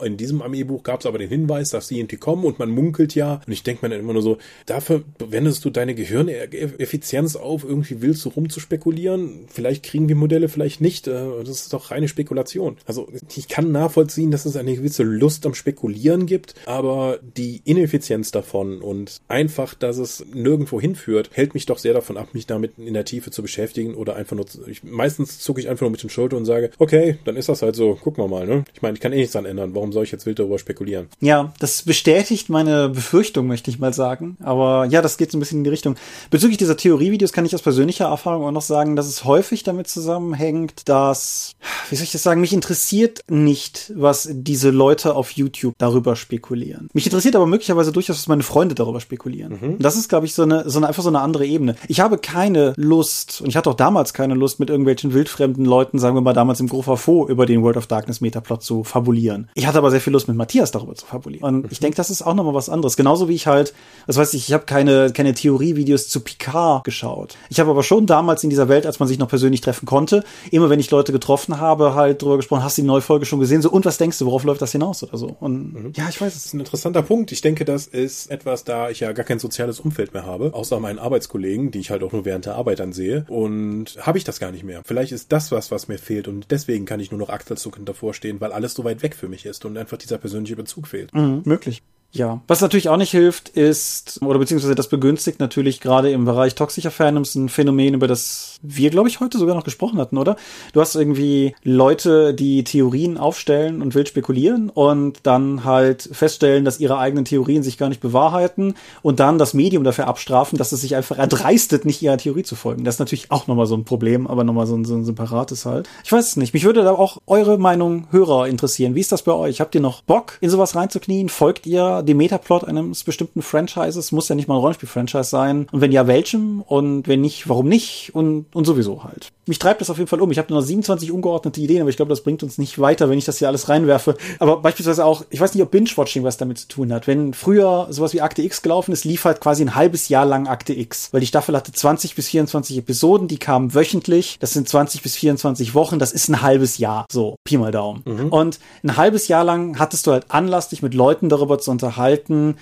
in diesem Armeebuch gab es aber den Hinweis, dass und die kommen und man munkelt ja. Und ich denke mir dann immer nur so, dafür wendest du deine Gehirneffizienz auf, irgendwie willst du rumzuspekulieren. Vielleicht kriegen wir Modelle, vielleicht nicht. Äh, das ist doch reine Spekulation. Also ich kann nachvollziehen, dass es eine gewisse Lust am Spekulieren gibt, aber die Ineffizienz davon und einfach, dass es nirgendwo hinführt, hält mich doch sehr davon ab, mich damit in der Tiefe zu beschäftigen oder einfach nur, ich, meistens zucke ich einfach nur mit den Schultern und sage, okay, dann ist das halt so, gucken wir mal, ne? Ich meine, ich kann eh nichts dran ändern, warum soll ich jetzt wild darüber spekulieren? Ja, das bestätigt meine Befürchtung, möchte ich mal sagen, aber ja, das geht so ein bisschen in die Richtung. Bezüglich dieser Theorievideos kann ich aus persönlicher Erfahrung auch noch sagen, dass es häufig damit zusammenhängt, dass, wie soll ich das sagen, mich interessiert nicht, was diese Leute auf YouTube darüber spekulieren. Mich interessiert aber möglicherweise durchaus, was meine Freunde darüber spekulieren. Mhm. Das ist, glaube ich, so eine, so eine, einfach so eine andere Ebene. Ich habe keine Lust, und ich hatte auch damals keine Lust, mit irgendwelchen wildfremden Leuten, sagen wir mal damals im Grofa Fo, über den World of Darkness Metaplot zu fabulieren. Ich hatte aber sehr viel Lust, mit Matthias darüber zu fabulieren. Und mhm. ich denke, das ist auch nochmal was anderes. Genauso wie ich halt, das weiß ich, ich habe keine, keine Theorievideos zu Picard geschaut. Ich habe aber schon damals in dieser Welt, als man sich noch persönlich treffen konnte, immer wenn ich Leute getroffen habe, halt drüber gesprochen, hast du die neue Folge schon gesehen? So, und was denkst du, worauf läuft das hinaus oder so? Und mhm. ja, ich weiß, es ist ein interessanter Punkt. Ich denke, das ist etwas, da ich ja gar kein soziales Umfeld mehr habe, außer meinen Arbeitskollegen, die ich halt auch nur während der Arbeit dann sehe. Und habe ich das gar nicht mehr. Vielleicht ist das was, was mir fehlt und deswegen kann ich nur noch achselzuckend davor stehen, weil alles so weit weg für mich ist und einfach dieser persönliche Bezug fehlt. Mhm, möglich. Ja, was natürlich auch nicht hilft, ist, oder beziehungsweise das begünstigt natürlich gerade im Bereich toxischer Fandoms ein Phänomen, über das wir, glaube ich, heute sogar noch gesprochen hatten, oder? Du hast irgendwie Leute, die Theorien aufstellen und wild spekulieren und dann halt feststellen, dass ihre eigenen Theorien sich gar nicht bewahrheiten und dann das Medium dafür abstrafen, dass es sich einfach erdreistet, nicht ihrer Theorie zu folgen. Das ist natürlich auch nochmal so ein Problem, aber nochmal so ein, so ein separates halt. Ich weiß es nicht. Mich würde da auch eure Meinung Hörer interessieren. Wie ist das bei euch? Habt ihr noch Bock, in sowas reinzuknien? Folgt ihr dem Metaplot eines bestimmten Franchises? Muss ja nicht mal ein Rollenspiel-Franchise sein. Und wenn ja, welchem? Und wenn nicht, warum nicht? Und und sowieso halt. Mich treibt das auf jeden Fall um. Ich habe nur noch 27 ungeordnete Ideen, aber ich glaube, das bringt uns nicht weiter, wenn ich das hier alles reinwerfe. Aber beispielsweise auch, ich weiß nicht, ob Binge-Watching was damit zu tun hat. Wenn früher sowas wie Akte X gelaufen ist, lief halt quasi ein halbes Jahr lang Akte X. Weil die Staffel hatte 20 bis 24 Episoden, die kamen wöchentlich. Das sind 20 bis 24 Wochen, das ist ein halbes Jahr. So, Pi mal Daumen. Mhm. Und ein halbes Jahr lang hattest du halt Anlass, dich mit Leuten darüber zu unterhalten,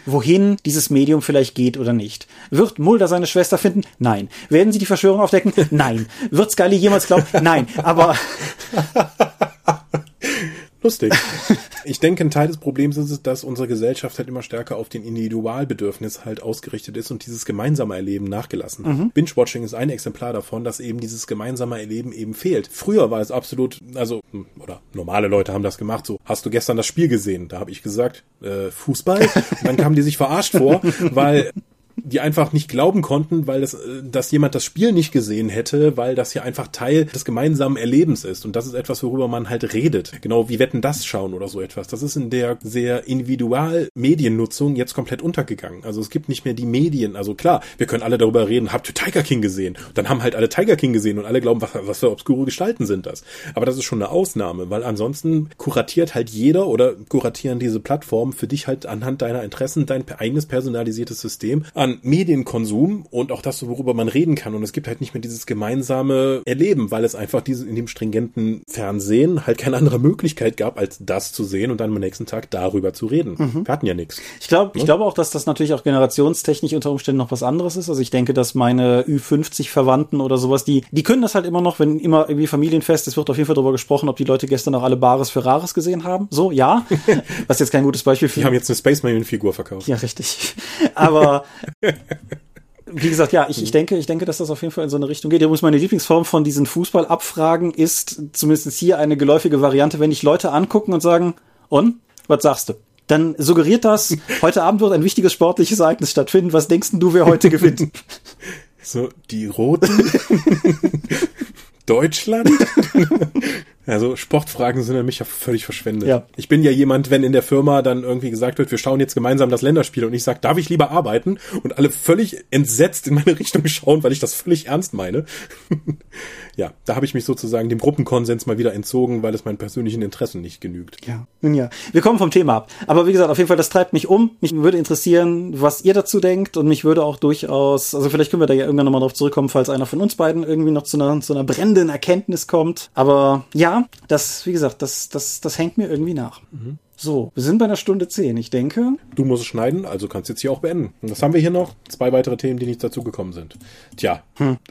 wohin dieses Medium vielleicht geht oder nicht. Wird Mulder seine Schwester finden? Nein. Werden sie die Verschwörung aufdecken? Nein. Wird Scully jemals glauben? Nein. Aber Lustig. Ich denke, ein Teil des Problems ist es, dass unsere Gesellschaft halt immer stärker auf den Individualbedürfnis halt ausgerichtet ist und dieses gemeinsame Erleben nachgelassen. Mhm. Binge-Watching ist ein Exemplar davon, dass eben dieses gemeinsame Erleben eben fehlt. Früher war es absolut, also, oder normale Leute haben das gemacht, so, hast du gestern das Spiel gesehen? Da habe ich gesagt, äh, Fußball. Und dann kamen die sich verarscht vor, weil die einfach nicht glauben konnten, weil das, äh, dass jemand das Spiel nicht gesehen hätte, weil das ja einfach Teil des gemeinsamen Erlebens ist. Und das ist etwas, worüber man halt redet. Genau wie Wetten das schauen oder so etwas. Das ist in der sehr individual Mediennutzung jetzt komplett untergegangen. Also es gibt nicht mehr die Medien. Also klar, wir können alle darüber reden, habt ihr Tiger King gesehen? dann haben halt alle Tiger King gesehen und alle glauben, was, was für obskure Gestalten sind das. Aber das ist schon eine Ausnahme, weil ansonsten kuratiert halt jeder oder kuratieren diese Plattformen für dich halt anhand deiner Interessen dein eigenes personalisiertes System an Medienkonsum und auch das, worüber man reden kann. Und es gibt halt nicht mehr dieses gemeinsame Erleben, weil es einfach diese, in dem stringenten Fernsehen halt keine andere Möglichkeit gab, als das zu sehen und dann am nächsten Tag darüber zu reden. Mhm. Wir hatten ja nichts. Ich glaube, ich glaube auch, dass das natürlich auch generationstechnisch unter Umständen noch was anderes ist. Also ich denke, dass meine Ü50-Verwandten oder sowas, die, die können das halt immer noch, wenn immer irgendwie Familienfest, es wird auf jeden Fall darüber gesprochen, ob die Leute gestern noch alle Bares für Rares gesehen haben. So, ja. was jetzt kein gutes Beispiel für. Die haben jetzt eine Space Marine Figur verkauft. Ja, richtig. Aber wie gesagt, ja, ich, ich denke, ich denke, dass das auf jeden Fall in so eine Richtung geht. Übrigens, meine Lieblingsform von diesen Fußballabfragen ist zumindest hier eine geläufige Variante, wenn ich Leute angucken und sagen, und, was sagst du? dann suggeriert das, heute Abend wird ein wichtiges sportliches Ereignis stattfinden. Was denkst du, wer heute gewinnt? So, die Roten. Deutschland? Also Sportfragen sind an mich ja völlig verschwendet. Ja. Ich bin ja jemand, wenn in der Firma dann irgendwie gesagt wird, wir schauen jetzt gemeinsam das Länderspiel und ich sage, darf ich lieber arbeiten? Und alle völlig entsetzt in meine Richtung schauen, weil ich das völlig ernst meine. ja, da habe ich mich sozusagen dem Gruppenkonsens mal wieder entzogen, weil es meinen persönlichen Interessen nicht genügt. Ja, nun ja. Wir kommen vom Thema ab. Aber wie gesagt, auf jeden Fall, das treibt mich um. Mich würde interessieren, was ihr dazu denkt und mich würde auch durchaus, also vielleicht können wir da ja irgendwann nochmal drauf zurückkommen, falls einer von uns beiden irgendwie noch zu einer, zu einer brennenden Erkenntnis kommt. Aber ja, das, wie gesagt, das, das, das hängt mir irgendwie nach. So, wir sind bei einer Stunde zehn. Ich denke, Du musst es schneiden, also kannst jetzt hier auch beenden. Und was haben wir hier noch? Zwei weitere Themen, die nicht dazugekommen sind. Tja,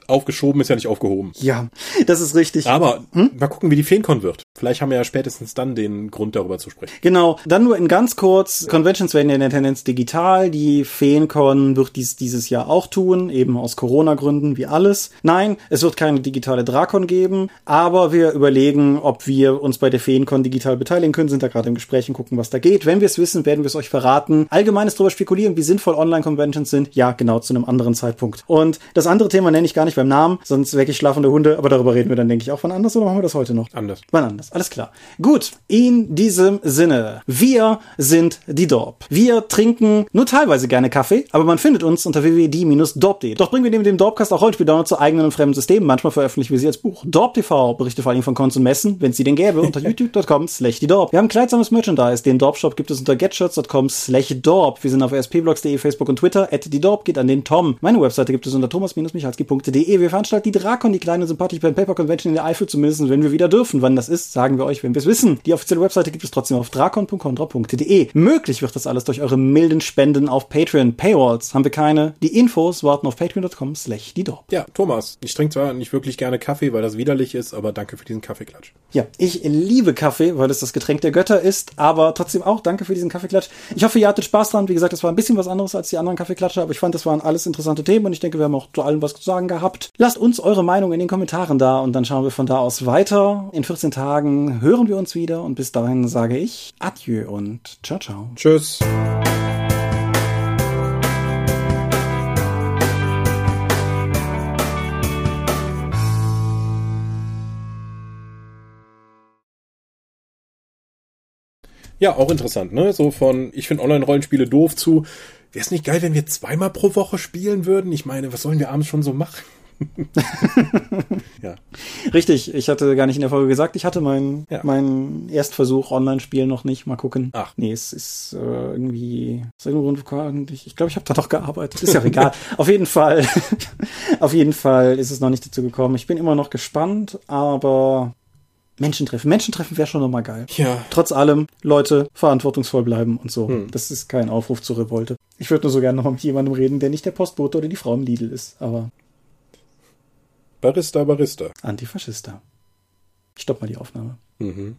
aufgeschoben ist ja nicht aufgehoben. ja, das ist richtig. Aber mal gucken, wie die Feencon wird. Vielleicht haben wir ja spätestens dann den Grund, darüber zu sprechen. Genau, dann nur in ganz kurz. Conventions werden ja in der Tendenz digital. Die Feencon wird dies dieses Jahr auch tun, eben aus Corona-Gründen wie alles. Nein, es wird keine digitale Drakon geben, aber wir überlegen, ob wir uns bei der Feencon digital beteiligen können, sind da gerade im Gespräch und gucken, was da geht. Wenn wir es wissen, werden wir es euch verraten. Allgemeines drüber spekulieren, wie sinnvoll Online-Conventions sind. Ja, genau, zu einem anderen Zeitpunkt. Und das andere Thema nenne ich gar nicht beim Namen, sonst wecke ich schlafende Hunde, aber darüber reden wir dann, denke ich, auch von anders oder machen wir das heute noch? Anders. Wann anders? Alles klar. Gut, in diesem Sinne. Wir sind die Dorp. Wir trinken nur teilweise gerne Kaffee, aber man findet uns unter www.die-dorp.de. Doch bringen wir neben dem Dorpcast auch Rollenspiel-Downloads zu eigenen und fremden Systemen. Manchmal veröffentlichen wir sie als Buch. Dorp TV berichte vor allem von Cons und Messen, wenn es sie denn gäbe, unter youtube.com slash die Dorp. Wir haben kleidsames Merchandise. Den Dorp-Shop gibt es unter getshirts.com slash Dorp. Wir sind auf rspblogs.de, Facebook und Twitter. At die Dorp geht an den Tom. Meine Webseite gibt es unter thomas-michalski.de. Wir veranstalten die Drakon, die kleine sympathische Pen Paper Convention in der Eifel, zumindest wenn wir wieder dürfen. Wann das ist, sagen wir euch, wenn wir es wissen. Die offizielle Webseite gibt es trotzdem auf drakon.contra.de. Möglich wird das alles durch eure milden Spenden auf Patreon. Paywalls haben wir keine. Die Infos warten auf patreon.com slash die Dorp. Ja, Thomas, ich trinke zwar nicht wirklich gerne Kaffee, weil das widerlich ist, aber danke für diesen Kaffeeklatsch. Ja, ich liebe Kaffee, weil es das Getränk der Götter ist, aber trotzdem auch danke für diesen Kaffeeklatsch. Ich hoffe, ihr hattet Spaß dran. Wie gesagt, es war ein bisschen was anderes als die anderen Kaffeeklatscher, aber ich fand, das waren alles interessante Themen und ich denke, wir haben auch zu allem was zu sagen gehabt. Lasst uns eure Meinung in den Kommentaren da und dann schauen wir von da aus weiter. In 14 Tagen hören wir uns wieder und bis dahin sage ich Adieu und ciao, ciao. Tschüss. Ja, auch interessant, ne? So von, ich finde Online-Rollenspiele doof zu, wäre es nicht geil, wenn wir zweimal pro Woche spielen würden? Ich meine, was sollen wir abends schon so machen? ja. Richtig, ich hatte gar nicht in der Folge gesagt, ich hatte meinen Ja. meinen Erstversuch Online-Spielen noch nicht. Mal gucken. Ach. Nee, es ist äh, irgendwie aus irgendeinem Grund, ich, ich glaube, ich habe da noch gearbeitet. Ist ja auch egal. auf jeden Fall, auf jeden Fall ist es noch nicht dazu gekommen. Ich bin immer noch gespannt, aber Menschen treffen. Menschen treffen wäre schon nochmal geil. Ja. Trotz allem, Leute, verantwortungsvoll bleiben und so. Hm. Das ist kein Aufruf zur Revolte. Ich würde nur so gerne noch mit jemandem reden, der nicht der Postbote oder die Frau im Lidl ist, aber Barista, Barista. Antifaschista. Ich stopp mal die Aufnahme. Mhm.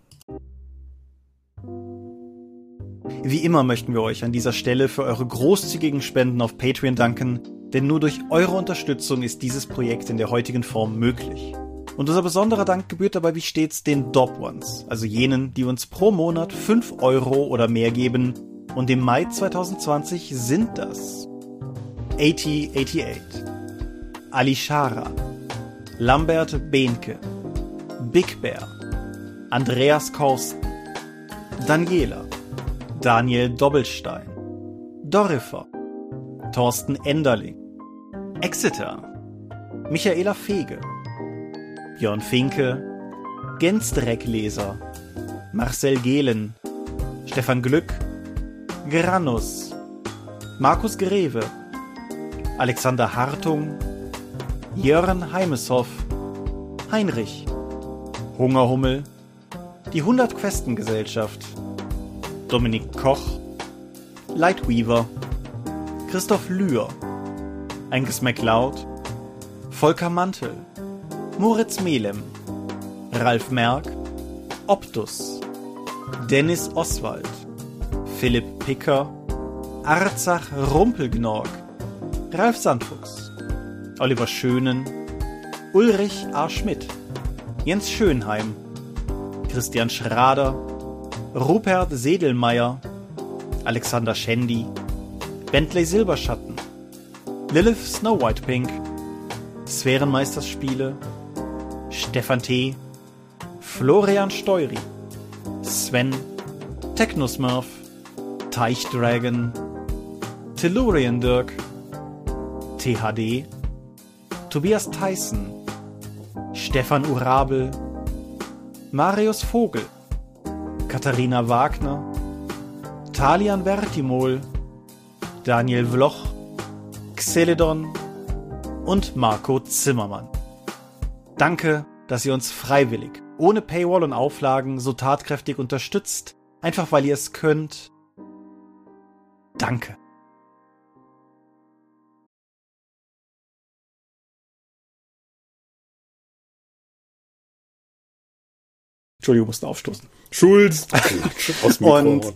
Wie immer möchten wir euch an dieser Stelle für eure großzügigen Spenden auf Patreon danken, denn nur durch eure Unterstützung ist dieses Projekt in der heutigen Form möglich. Und unser besonderer Dank gebührt dabei wie stets den Dob Ones, also jenen, die uns pro Monat 5 Euro oder mehr geben. Und im Mai 2020 sind das 8088, Ali Shara, Lambert Behnke, Big Bear, Andreas Korsten, Daniela, Daniel Doppelstein, Dorifer, Thorsten Enderling, Exeter, Michaela Fege, Björn Finke, Gensdreckleser, Marcel Gehlen, Stefan Glück, Granus, Markus Greve, Alexander Hartung, Jörn Heimeshoff, Heinrich, Hungerhummel, die 100 Questengesellschaft, Dominik Koch, Lightweaver, Christoph Lühr, Angus MacLeod, Volker Mantel, Moritz Melem, Ralf Merck, Optus, Dennis Oswald, Philipp Picker, Arzach Rumpelgnorg, Ralf Sandfuchs, Oliver Schönen, Ulrich A. Schmidt, Jens Schönheim, Christian Schrader, Rupert Sedelmeier, Alexander Schendi, Bentley Silberschatten, Lilith Snow White Pink, Sphärenmeisterspiele, Stefan T., Florian Steury, Sven, Technosmurf, Teichdragon, Tellurian Dirk, THD, Tobias Tyson, Stefan Urabel, Marius Vogel, Katharina Wagner, Talian Vertimol, Daniel Vloch, Xeledon und Marco Zimmermann. Danke, dass ihr uns freiwillig, ohne Paywall und Auflagen so tatkräftig unterstützt, einfach weil ihr es könnt. Danke. Entschuldigung, musste aufstoßen. Schulz! Aus Und